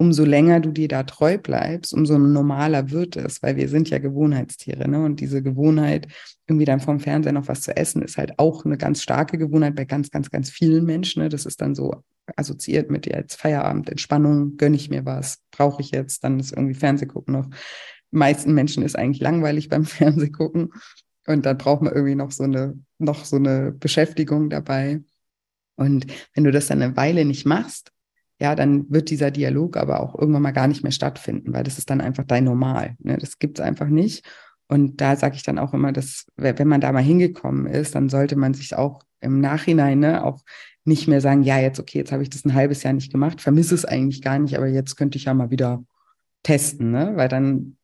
umso länger du dir da treu bleibst, umso normaler wird es, weil wir sind ja Gewohnheitstiere. Ne? Und diese Gewohnheit, irgendwie dann vom Fernseher noch was zu essen, ist halt auch eine ganz starke Gewohnheit bei ganz, ganz, ganz vielen Menschen. Ne? Das ist dann so assoziiert mit jetzt Feierabend, Entspannung, gönne ich mir was, brauche ich jetzt, dann ist irgendwie Fernsehgucken noch. Meisten Menschen ist eigentlich langweilig beim Fernsehgucken. Und dann braucht man irgendwie noch so eine, noch so eine Beschäftigung dabei. Und wenn du das dann eine Weile nicht machst, ja, dann wird dieser Dialog aber auch irgendwann mal gar nicht mehr stattfinden, weil das ist dann einfach dein Normal. Ne? Das gibt es einfach nicht. Und da sage ich dann auch immer, dass wenn man da mal hingekommen ist, dann sollte man sich auch im Nachhinein ne, auch nicht mehr sagen, ja, jetzt okay, jetzt habe ich das ein halbes Jahr nicht gemacht, vermisse es eigentlich gar nicht, aber jetzt könnte ich ja mal wieder testen, ne? weil dann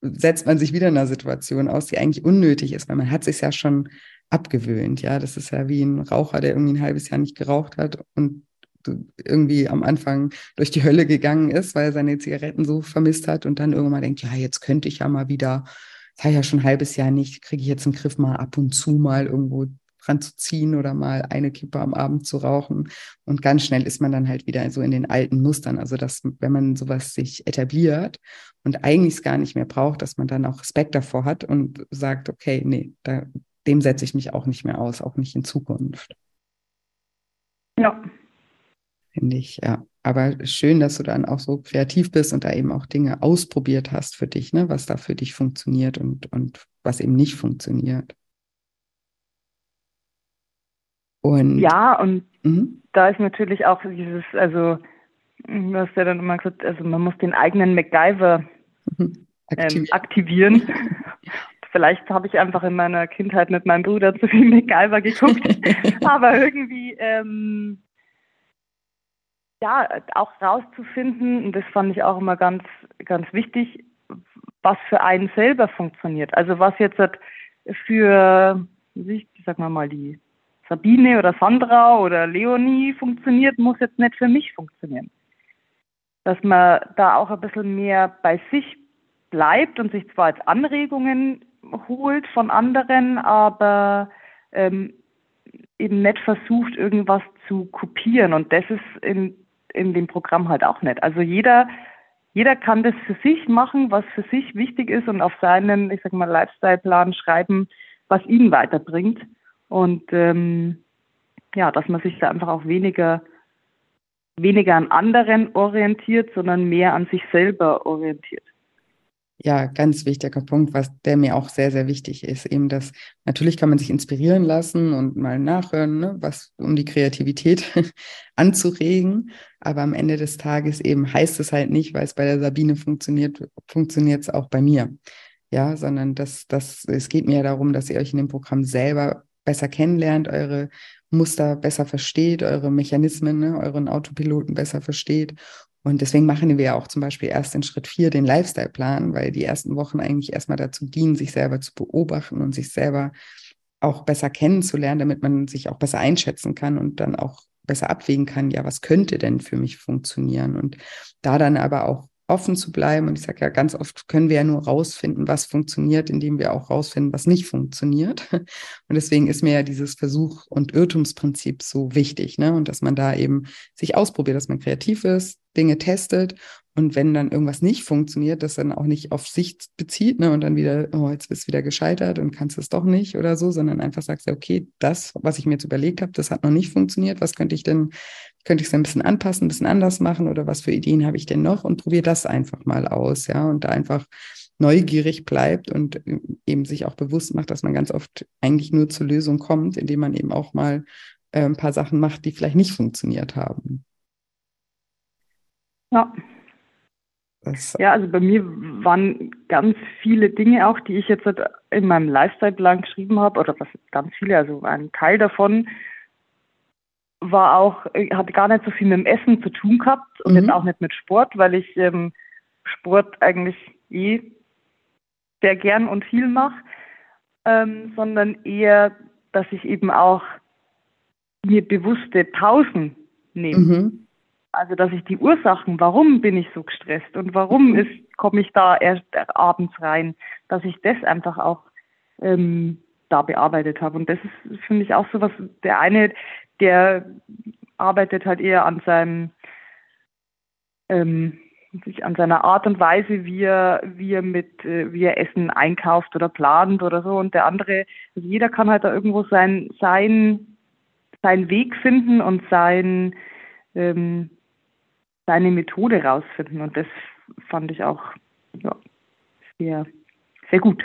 setzt man sich wieder in einer Situation aus, die eigentlich unnötig ist, weil man hat sich ja schon abgewöhnt. Ja, das ist ja wie ein Raucher, der irgendwie ein halbes Jahr nicht geraucht hat und irgendwie am Anfang durch die Hölle gegangen ist, weil er seine Zigaretten so vermisst hat und dann irgendwann denkt, ja, jetzt könnte ich ja mal wieder, das habe ich ja schon ein halbes Jahr nicht, kriege ich jetzt einen Griff mal ab und zu mal irgendwo dran zu ziehen oder mal eine Kippe am Abend zu rauchen. Und ganz schnell ist man dann halt wieder so in den alten Mustern. Also, dass, wenn man sowas sich etabliert und eigentlich es gar nicht mehr braucht, dass man dann auch Respekt davor hat und sagt, okay, nee, da, dem setze ich mich auch nicht mehr aus, auch nicht in Zukunft. Ja, finde ich, ja. Aber schön, dass du dann auch so kreativ bist und da eben auch Dinge ausprobiert hast für dich, ne, was da für dich funktioniert und, und was eben nicht funktioniert. Und ja, und mhm. da ist natürlich auch dieses, also du hast ja dann immer gesagt, also man muss den eigenen MacGyver ähm, aktivieren. aktivieren. Vielleicht habe ich einfach in meiner Kindheit mit meinem Bruder zu viel MacGyver geguckt, aber irgendwie ähm, ja, auch rauszufinden, und das fand ich auch immer ganz, ganz wichtig, was für einen selber funktioniert. Also was jetzt für, ich sag mal mal, die Sabine oder Sandra oder Leonie funktioniert, muss jetzt nicht für mich funktionieren. Dass man da auch ein bisschen mehr bei sich bleibt und sich zwar als Anregungen holt von anderen, aber ähm, eben nicht versucht, irgendwas zu kopieren. Und das ist in in dem Programm halt auch nicht. Also jeder, jeder kann das für sich machen, was für sich wichtig ist und auf seinen, ich sag mal, Lifestyle-Plan schreiben, was ihn weiterbringt. Und ähm, ja, dass man sich da einfach auch weniger weniger an anderen orientiert, sondern mehr an sich selber orientiert. Ja, ganz wichtiger Punkt, was der mir auch sehr, sehr wichtig ist, eben das, natürlich kann man sich inspirieren lassen und mal nachhören, ne, was um die Kreativität anzuregen, aber am Ende des Tages eben heißt es halt nicht, weil es bei der Sabine funktioniert, funktioniert es auch bei mir. Ja, sondern das, das, es geht mir darum, dass ihr euch in dem Programm selber besser kennenlernt, eure Muster besser versteht, eure Mechanismen, ne, euren Autopiloten besser versteht. Und deswegen machen wir ja auch zum Beispiel erst in Schritt vier den Lifestyle-Plan, weil die ersten Wochen eigentlich erstmal dazu dienen, sich selber zu beobachten und sich selber auch besser kennenzulernen, damit man sich auch besser einschätzen kann und dann auch besser abwägen kann, ja, was könnte denn für mich funktionieren? Und da dann aber auch offen zu bleiben. Und ich sage ja, ganz oft können wir ja nur rausfinden, was funktioniert, indem wir auch rausfinden, was nicht funktioniert. Und deswegen ist mir ja dieses Versuch- und Irrtumsprinzip so wichtig. Ne? Und dass man da eben sich ausprobiert, dass man kreativ ist, Dinge testet und wenn dann irgendwas nicht funktioniert, das dann auch nicht auf sich bezieht ne, und dann wieder, oh, jetzt bist du wieder gescheitert und kannst es doch nicht oder so, sondern einfach sagst, okay, das, was ich mir jetzt überlegt habe, das hat noch nicht funktioniert. Was könnte ich denn, könnte ich es ein bisschen anpassen, ein bisschen anders machen oder was für Ideen habe ich denn noch und probiere das einfach mal aus, ja, und da einfach neugierig bleibt und eben sich auch bewusst macht, dass man ganz oft eigentlich nur zur Lösung kommt, indem man eben auch mal äh, ein paar Sachen macht, die vielleicht nicht funktioniert haben. Ja. Ja, also bei mir waren ganz viele Dinge auch, die ich jetzt in meinem Lifestyle-Plan geschrieben habe, oder was ganz viele, also ein Teil davon war auch, hatte gar nicht so viel mit dem Essen zu tun gehabt und mhm. jetzt auch nicht mit Sport, weil ich ähm, Sport eigentlich eh sehr gern und viel mache, ähm, sondern eher, dass ich eben auch mir bewusste Pausen nehme. Mhm. Also, dass ich die Ursachen, warum bin ich so gestresst und warum mhm. ist, komme ich da erst abends rein, dass ich das einfach auch ähm, da bearbeitet habe. Und das ist, finde ich, auch so was, der eine, der arbeitet halt eher an seinem, ähm, an seiner Art und Weise, wie er, wie er mit, äh, wie er Essen einkauft oder plant oder so. Und der andere, also jeder kann halt da irgendwo sein, sein, seinen Weg finden und sein, ähm, seine Methode rausfinden. Und das fand ich auch ja, sehr, sehr gut.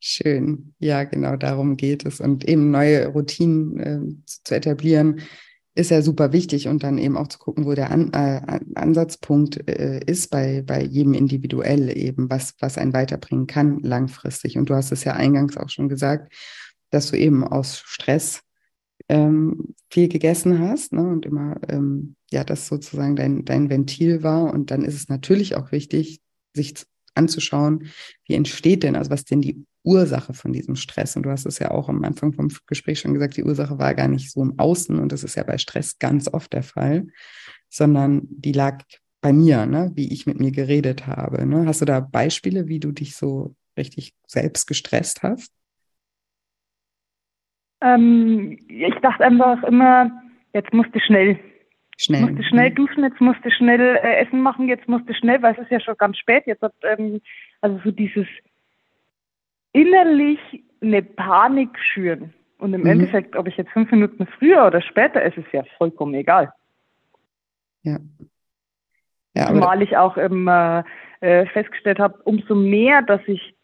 Schön. Ja, genau darum geht es. Und eben neue Routinen äh, zu, etablieren, ist ja super wichtig und dann eben auch zu gucken, wo der An äh, Ansatzpunkt äh, ist bei, bei jedem individuell eben, was, was einen weiterbringen kann langfristig. Und du hast es ja eingangs auch schon gesagt, dass du eben aus Stress ähm, viel gegessen hast ne, und immer ähm, ja das sozusagen dein, dein Ventil war. Und dann ist es natürlich auch wichtig, sich anzuschauen, wie entsteht denn, also was denn die Ursache von diesem Stress? Und du hast es ja auch am Anfang vom Gespräch schon gesagt, die Ursache war gar nicht so im Außen und das ist ja bei Stress ganz oft der Fall, sondern die lag bei mir, ne, wie ich mit mir geredet habe. Ne? Hast du da Beispiele, wie du dich so richtig selbst gestresst hast? Ähm, ich dachte einfach immer, jetzt musst du schnell. Schnell. Musst du schnell mhm. duschen, jetzt musst du schnell äh, Essen machen, jetzt musst du schnell, weil es ist ja schon ganz spät. Jetzt hat, ähm, also so dieses innerlich eine Panik schüren. Und im mhm. Endeffekt, ob ich jetzt fünf Minuten früher oder später, ist es ja vollkommen egal. Ja. ja Zumal ich auch immer äh, festgestellt habe, umso mehr, dass ich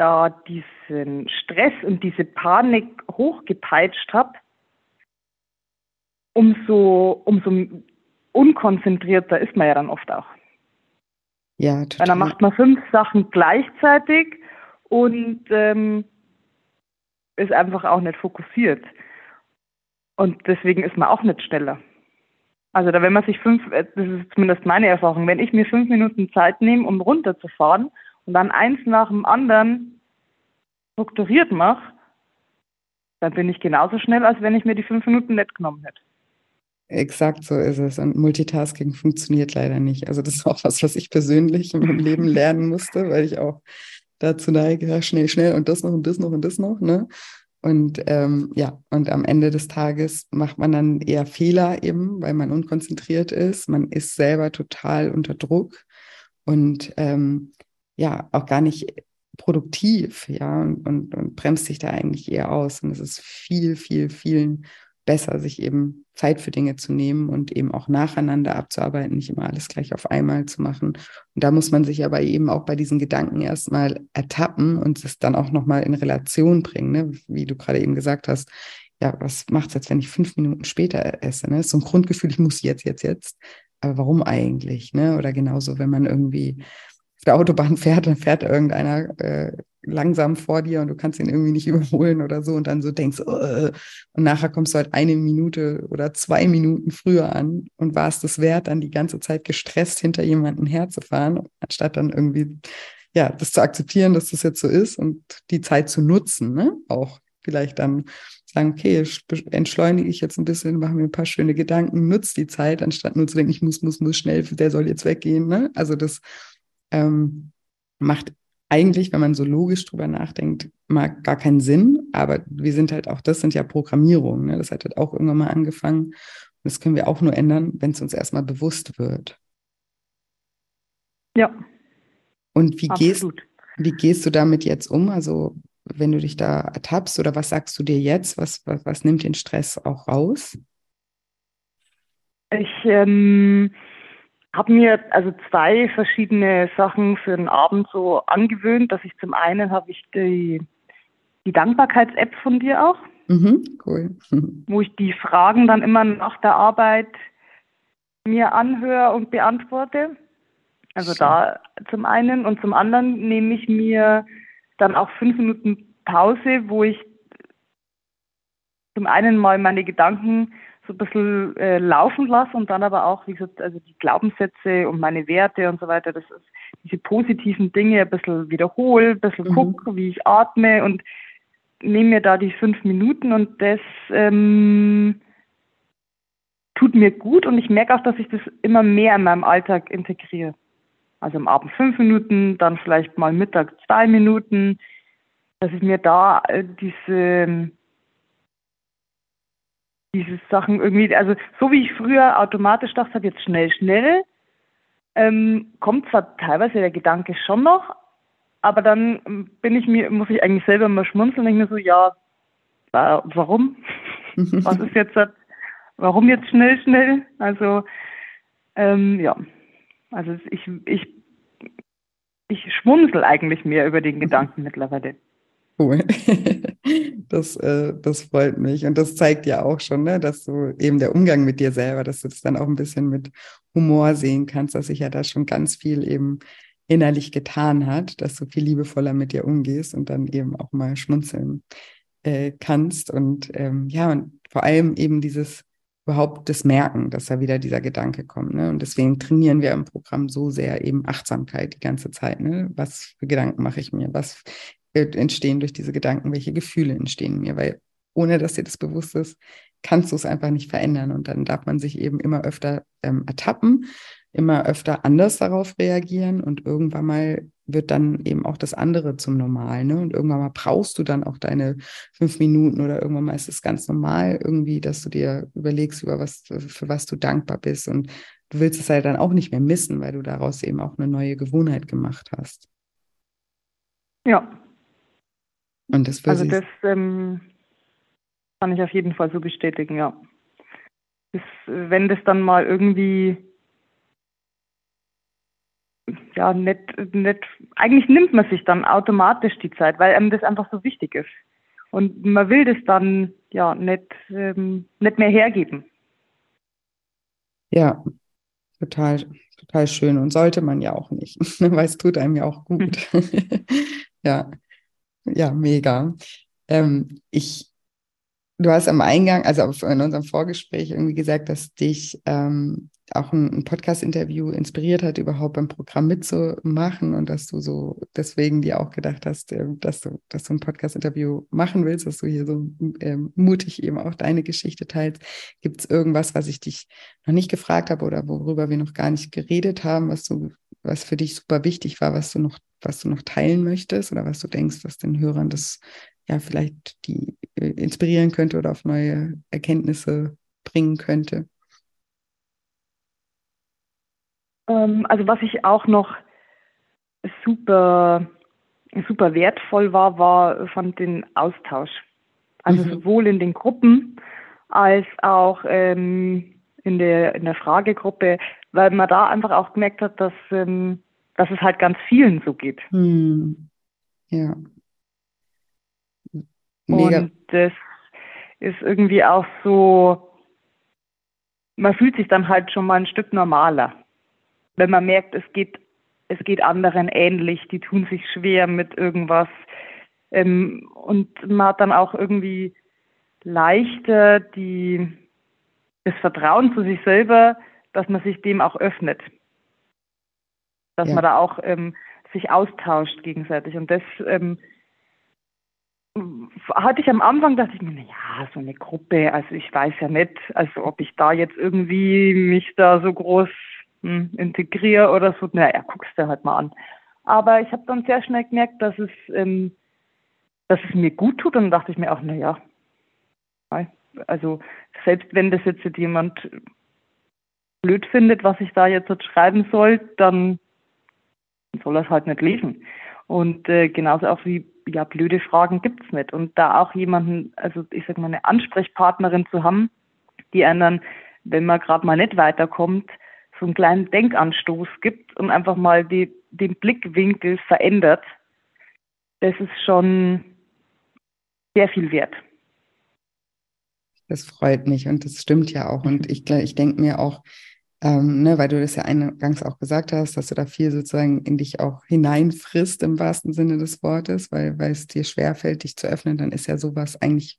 da diesen Stress und diese Panik hochgepeitscht habe, umso, umso unkonzentrierter ist man ja dann oft auch. Ja, total. Weil dann macht man fünf Sachen gleichzeitig und ähm, ist einfach auch nicht fokussiert. Und deswegen ist man auch nicht schneller. Also da, wenn man sich fünf, äh, das ist zumindest meine Erfahrung, wenn ich mir fünf Minuten Zeit nehme, um runterzufahren und dann eins nach dem anderen strukturiert mache, dann bin ich genauso schnell, als wenn ich mir die fünf Minuten nicht genommen hätte. Exakt so ist es. Und Multitasking funktioniert leider nicht. Also das ist auch was, was ich persönlich in meinem Leben lernen musste, weil ich auch dazu neige, ja, schnell, schnell und das noch und das noch und das noch. Ne? Und ähm, ja, und am Ende des Tages macht man dann eher Fehler eben, weil man unkonzentriert ist. Man ist selber total unter Druck und ähm, ja, auch gar nicht produktiv, ja, und, und, und bremst sich da eigentlich eher aus. Und es ist viel, viel, viel besser, sich eben Zeit für Dinge zu nehmen und eben auch nacheinander abzuarbeiten, nicht immer alles gleich auf einmal zu machen. Und da muss man sich aber eben auch bei diesen Gedanken erstmal ertappen und es dann auch nochmal in Relation bringen, ne? wie du gerade eben gesagt hast. Ja, was macht es jetzt, wenn ich fünf Minuten später esse? Ne? So ein Grundgefühl, ich muss jetzt, jetzt, jetzt. Aber warum eigentlich? Ne? Oder genauso, wenn man irgendwie auf der Autobahn fährt, dann fährt irgendeiner äh, langsam vor dir und du kannst ihn irgendwie nicht überholen oder so und dann so denkst, uh, und nachher kommst du halt eine Minute oder zwei Minuten früher an und war es das wert, dann die ganze Zeit gestresst hinter jemanden herzufahren, anstatt dann irgendwie, ja, das zu akzeptieren, dass das jetzt so ist und die Zeit zu nutzen, ne? Auch vielleicht dann sagen, okay, entschleunige ich jetzt ein bisschen, mache mir ein paar schöne Gedanken, nutze die Zeit, anstatt nur zu denken, ich muss, muss, muss schnell, der soll jetzt weggehen, ne? Also das ähm, macht eigentlich, wenn man so logisch drüber nachdenkt, mal gar keinen Sinn. Aber wir sind halt auch, das sind ja Programmierungen. Ne? Das hat halt auch irgendwann mal angefangen. Und das können wir auch nur ändern, wenn es uns erstmal bewusst wird. Ja. Und wie gehst, wie gehst du damit jetzt um? Also, wenn du dich da ertappst oder was sagst du dir jetzt? Was, was, was nimmt den Stress auch raus? Ich ähm, habe mir also zwei verschiedene Sachen für den Abend so angewöhnt, dass ich zum einen habe ich die, die Dankbarkeits-App von dir auch. Mhm, cool. Wo ich die Fragen dann immer nach der Arbeit mir anhöre und beantworte. Also da zum einen und zum anderen nehme ich mir dann auch fünf Minuten Pause, wo ich zum einen mal meine Gedanken so ein bisschen äh, laufen lasse und dann aber auch, wie gesagt, also die Glaubenssätze und meine Werte und so weiter, das ist diese positiven Dinge ein bisschen wiederhole, ein bisschen mhm. gucke, wie ich atme und nehme mir da die fünf Minuten und das ähm, tut mir gut und ich merke auch, dass ich das immer mehr in meinem Alltag integriere. Also am Abend fünf Minuten, dann vielleicht mal Mittag zwei Minuten, dass ich mir da äh, diese diese Sachen irgendwie, also so wie ich früher automatisch dachte, habe, jetzt schnell, schnell, ähm, kommt zwar teilweise der Gedanke schon noch, aber dann bin ich mir, muss ich eigentlich selber mal schmunzeln, denke mir so, ja, warum? Was ist jetzt, warum jetzt schnell, schnell? Also, ähm, ja, also ich, ich, ich schmunzel eigentlich mehr über den Gedanken mittlerweile. Cool. Das, äh, das freut mich. Und das zeigt ja auch schon, ne, dass du eben der Umgang mit dir selber, dass du das dann auch ein bisschen mit Humor sehen kannst, dass sich ja da schon ganz viel eben innerlich getan hat, dass du viel liebevoller mit dir umgehst und dann eben auch mal schmunzeln äh, kannst. Und ähm, ja, und vor allem eben dieses überhaupt das Merken, dass da wieder dieser Gedanke kommt. Ne? Und deswegen trainieren wir im Programm so sehr eben Achtsamkeit die ganze Zeit. Ne? Was für Gedanken mache ich mir? Was entstehen durch diese Gedanken, welche Gefühle entstehen mir, weil ohne dass dir das bewusst ist, kannst du es einfach nicht verändern. Und dann darf man sich eben immer öfter ähm, ertappen, immer öfter anders darauf reagieren und irgendwann mal wird dann eben auch das andere zum Normalen. Ne? Und irgendwann mal brauchst du dann auch deine fünf Minuten oder irgendwann mal ist es ganz normal irgendwie, dass du dir überlegst, über was, für was du dankbar bist. Und du willst es halt dann auch nicht mehr missen, weil du daraus eben auch eine neue Gewohnheit gemacht hast. Ja, und das also das ähm, kann ich auf jeden Fall so bestätigen, ja. Das, wenn das dann mal irgendwie ja, nicht, nicht, eigentlich nimmt man sich dann automatisch die Zeit, weil einem das einfach so wichtig ist. Und man will das dann ja nicht, ähm, nicht mehr hergeben. Ja, total, total schön. Und sollte man ja auch nicht, weil es tut einem ja auch gut. Ja. Ja, mega. Ähm, ich, du hast am Eingang, also in unserem Vorgespräch irgendwie gesagt, dass dich ähm, auch ein, ein Podcast-Interview inspiriert hat, überhaupt beim Programm mitzumachen und dass du so deswegen dir auch gedacht hast, äh, dass du, dass du ein Podcast-Interview machen willst, dass du hier so äh, mutig eben auch deine Geschichte teilst. Gibt es irgendwas, was ich dich noch nicht gefragt habe oder worüber wir noch gar nicht geredet haben, was du, was für dich super wichtig war, was du noch was du noch teilen möchtest oder was du denkst, was den Hörern das ja vielleicht die äh, inspirieren könnte oder auf neue Erkenntnisse bringen könnte? Ähm, also was ich auch noch super super wertvoll war, war fand den Austausch. Also mhm. sowohl in den Gruppen als auch ähm, in der in der Fragegruppe, weil man da einfach auch gemerkt hat, dass ähm, dass es halt ganz vielen so geht. Hm. Ja. Mega. Und das ist irgendwie auch so, man fühlt sich dann halt schon mal ein Stück normaler, wenn man merkt, es geht, es geht anderen ähnlich, die tun sich schwer mit irgendwas. Ähm, und man hat dann auch irgendwie leichter die, das Vertrauen zu sich selber, dass man sich dem auch öffnet. Dass ja. man da auch ähm, sich austauscht gegenseitig. Und das ähm, hatte ich am Anfang, dachte ich mir, ja, so eine Gruppe, also ich weiß ja nicht, also ob ich da jetzt irgendwie mich da so groß hm, integriere oder so, naja, guckst du halt mal an. Aber ich habe dann sehr schnell gemerkt, dass es, ähm, dass es mir gut tut und dann dachte ich mir auch, naja, also selbst wenn das jetzt jemand blöd findet, was ich da jetzt schreiben soll, dann soll er es halt nicht lesen. Und äh, genauso auch wie ja, blöde Fragen gibt's nicht. Und da auch jemanden, also ich sag mal, eine Ansprechpartnerin zu haben, die einen, wenn man gerade mal nicht weiterkommt, so einen kleinen Denkanstoß gibt und einfach mal die, den Blickwinkel verändert, das ist schon sehr viel wert. Das freut mich und das stimmt ja auch. Und ich, ich denke mir auch, ähm, ne, weil du das ja eingangs auch gesagt hast, dass du da viel sozusagen in dich auch hineinfrisst im wahrsten Sinne des Wortes, weil, weil es dir schwerfällt, dich zu öffnen, dann ist ja sowas eigentlich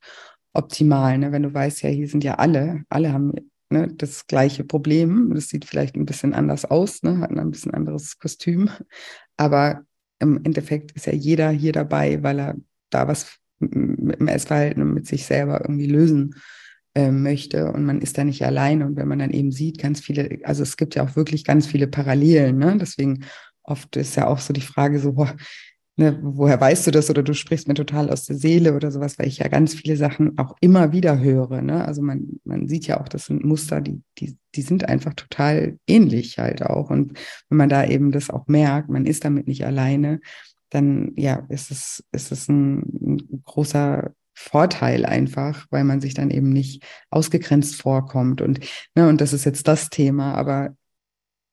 optimal, ne? wenn du weißt, ja, hier sind ja alle, alle haben ne, das gleiche Problem. Das sieht vielleicht ein bisschen anders aus, ne, hat ein bisschen anderes Kostüm, aber im Endeffekt ist ja jeder hier dabei, weil er da was mit dem Essverhalten und mit sich selber irgendwie lösen möchte und man ist da nicht alleine und wenn man dann eben sieht, ganz viele, also es gibt ja auch wirklich ganz viele Parallelen, ne? deswegen oft ist ja auch so die Frage so, boah, ne, woher weißt du das oder du sprichst mir total aus der Seele oder sowas, weil ich ja ganz viele Sachen auch immer wieder höre, ne? also man, man sieht ja auch, das sind Muster, die, die, die sind einfach total ähnlich halt auch und wenn man da eben das auch merkt, man ist damit nicht alleine, dann ja, ist es, ist es ein, ein großer Vorteil einfach, weil man sich dann eben nicht ausgegrenzt vorkommt. Und, ne, und das ist jetzt das Thema, aber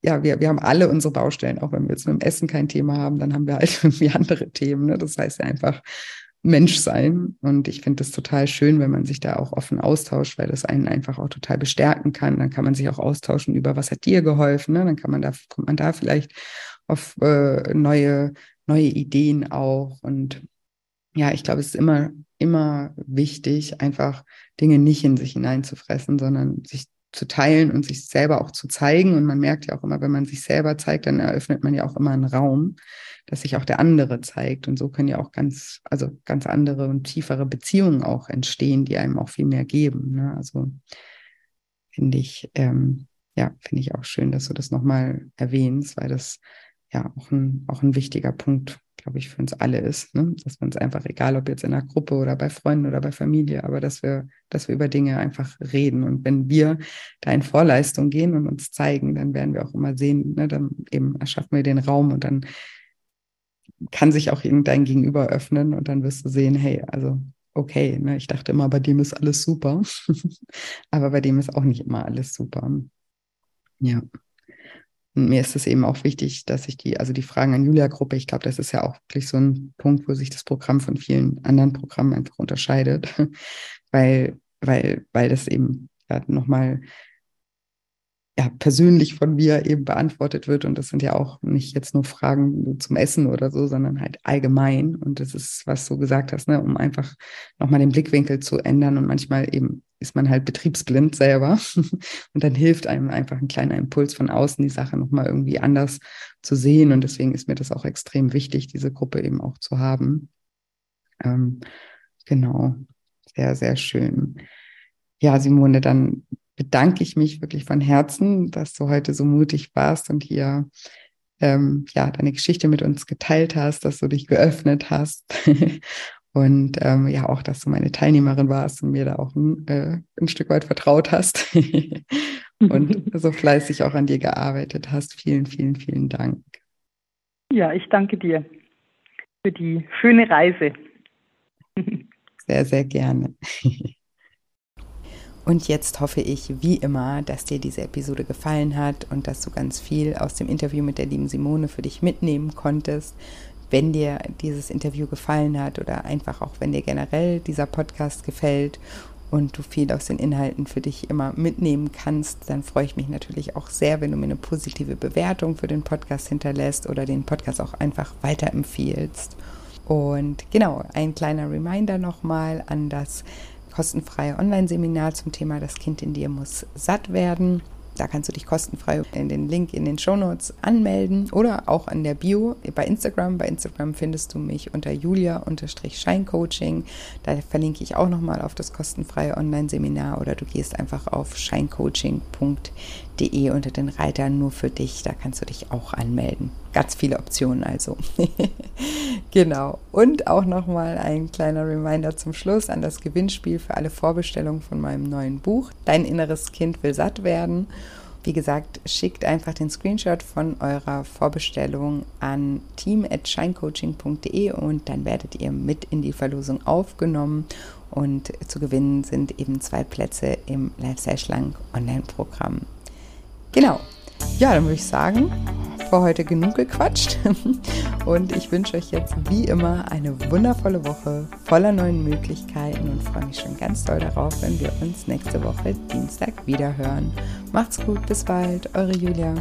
ja, wir, wir haben alle unsere Baustellen, auch wenn wir jetzt mit dem Essen kein Thema haben, dann haben wir halt irgendwie andere Themen. Ne? Das heißt ja einfach Mensch sein. Und ich finde das total schön, wenn man sich da auch offen austauscht, weil das einen einfach auch total bestärken kann. Dann kann man sich auch austauschen über, was hat dir geholfen. Ne? Dann kann man da, kommt man da vielleicht auf äh, neue, neue Ideen auch. Und ja, ich glaube, es ist immer immer wichtig, einfach Dinge nicht in sich hineinzufressen, sondern sich zu teilen und sich selber auch zu zeigen. Und man merkt ja auch immer, wenn man sich selber zeigt, dann eröffnet man ja auch immer einen Raum, dass sich auch der andere zeigt. Und so können ja auch ganz, also ganz andere und tiefere Beziehungen auch entstehen, die einem auch viel mehr geben. Ne? Also finde ich, ähm, ja, finde ich auch schön, dass du das nochmal erwähnst, weil das ja auch ein, auch ein wichtiger Punkt glaube ich, für uns alle ist. Ne? Dass es einfach, egal ob jetzt in einer Gruppe oder bei Freunden oder bei Familie, aber dass wir, dass wir über Dinge einfach reden. Und wenn wir da in Vorleistung gehen und uns zeigen, dann werden wir auch immer sehen, ne? dann eben erschaffen wir den Raum und dann kann sich auch dein Gegenüber öffnen und dann wirst du sehen, hey, also okay, ne? ich dachte immer, bei dem ist alles super, aber bei dem ist auch nicht immer alles super. Ja. Und mir ist es eben auch wichtig, dass ich die, also die Fragen an Julia-Gruppe, ich glaube, das ist ja auch wirklich so ein Punkt, wo sich das Programm von vielen anderen Programmen einfach unterscheidet, weil, weil, weil das eben ja, nochmal ja, persönlich von mir eben beantwortet wird. Und das sind ja auch nicht jetzt nur Fragen zum Essen oder so, sondern halt allgemein. Und das ist, was du gesagt hast, ne, um einfach nochmal den Blickwinkel zu ändern. Und manchmal eben ist man halt betriebsblind selber. Und dann hilft einem einfach ein kleiner Impuls von außen, die Sache nochmal irgendwie anders zu sehen. Und deswegen ist mir das auch extrem wichtig, diese Gruppe eben auch zu haben. Ähm, genau. Sehr, sehr schön. Ja, Simone, dann bedanke ich mich wirklich von Herzen, dass du heute so mutig warst und hier ähm, ja deine Geschichte mit uns geteilt hast, dass du dich geöffnet hast und ähm, ja auch, dass du meine Teilnehmerin warst und mir da auch ein, äh, ein Stück weit vertraut hast und so fleißig auch an dir gearbeitet hast. Vielen, vielen, vielen Dank. Ja, ich danke dir für die schöne Reise. Sehr, sehr gerne. Und jetzt hoffe ich, wie immer, dass dir diese Episode gefallen hat und dass du ganz viel aus dem Interview mit der lieben Simone für dich mitnehmen konntest. Wenn dir dieses Interview gefallen hat oder einfach auch wenn dir generell dieser Podcast gefällt und du viel aus den Inhalten für dich immer mitnehmen kannst, dann freue ich mich natürlich auch sehr, wenn du mir eine positive Bewertung für den Podcast hinterlässt oder den Podcast auch einfach weiterempfiehlst. Und genau, ein kleiner Reminder nochmal an das kostenfreie Online-Seminar zum Thema Das Kind in dir muss satt werden. Da kannst du dich kostenfrei in den Link in den Shownotes anmelden oder auch an der Bio bei Instagram. Bei Instagram findest du mich unter julia-scheincoaching. Da verlinke ich auch nochmal auf das kostenfreie Online-Seminar oder du gehst einfach auf scheincoaching.de unter den Reiter nur für dich. Da kannst du dich auch anmelden. Ganz viele Optionen also. genau. Und auch nochmal ein kleiner Reminder zum Schluss an das Gewinnspiel für alle Vorbestellungen von meinem neuen Buch. Dein inneres Kind will satt werden. Wie gesagt, schickt einfach den Screenshot von eurer Vorbestellung an team.scheincoaching.de und dann werdet ihr mit in die Verlosung aufgenommen. Und zu gewinnen sind eben zwei Plätze im Lifestyle Schlank Online-Programm. Genau. Ja, dann würde ich sagen, für heute genug gequatscht. Und ich wünsche euch jetzt wie immer eine wundervolle Woche voller neuen Möglichkeiten und freue mich schon ganz doll darauf, wenn wir uns nächste Woche Dienstag wieder hören. Macht's gut, bis bald, eure Julia.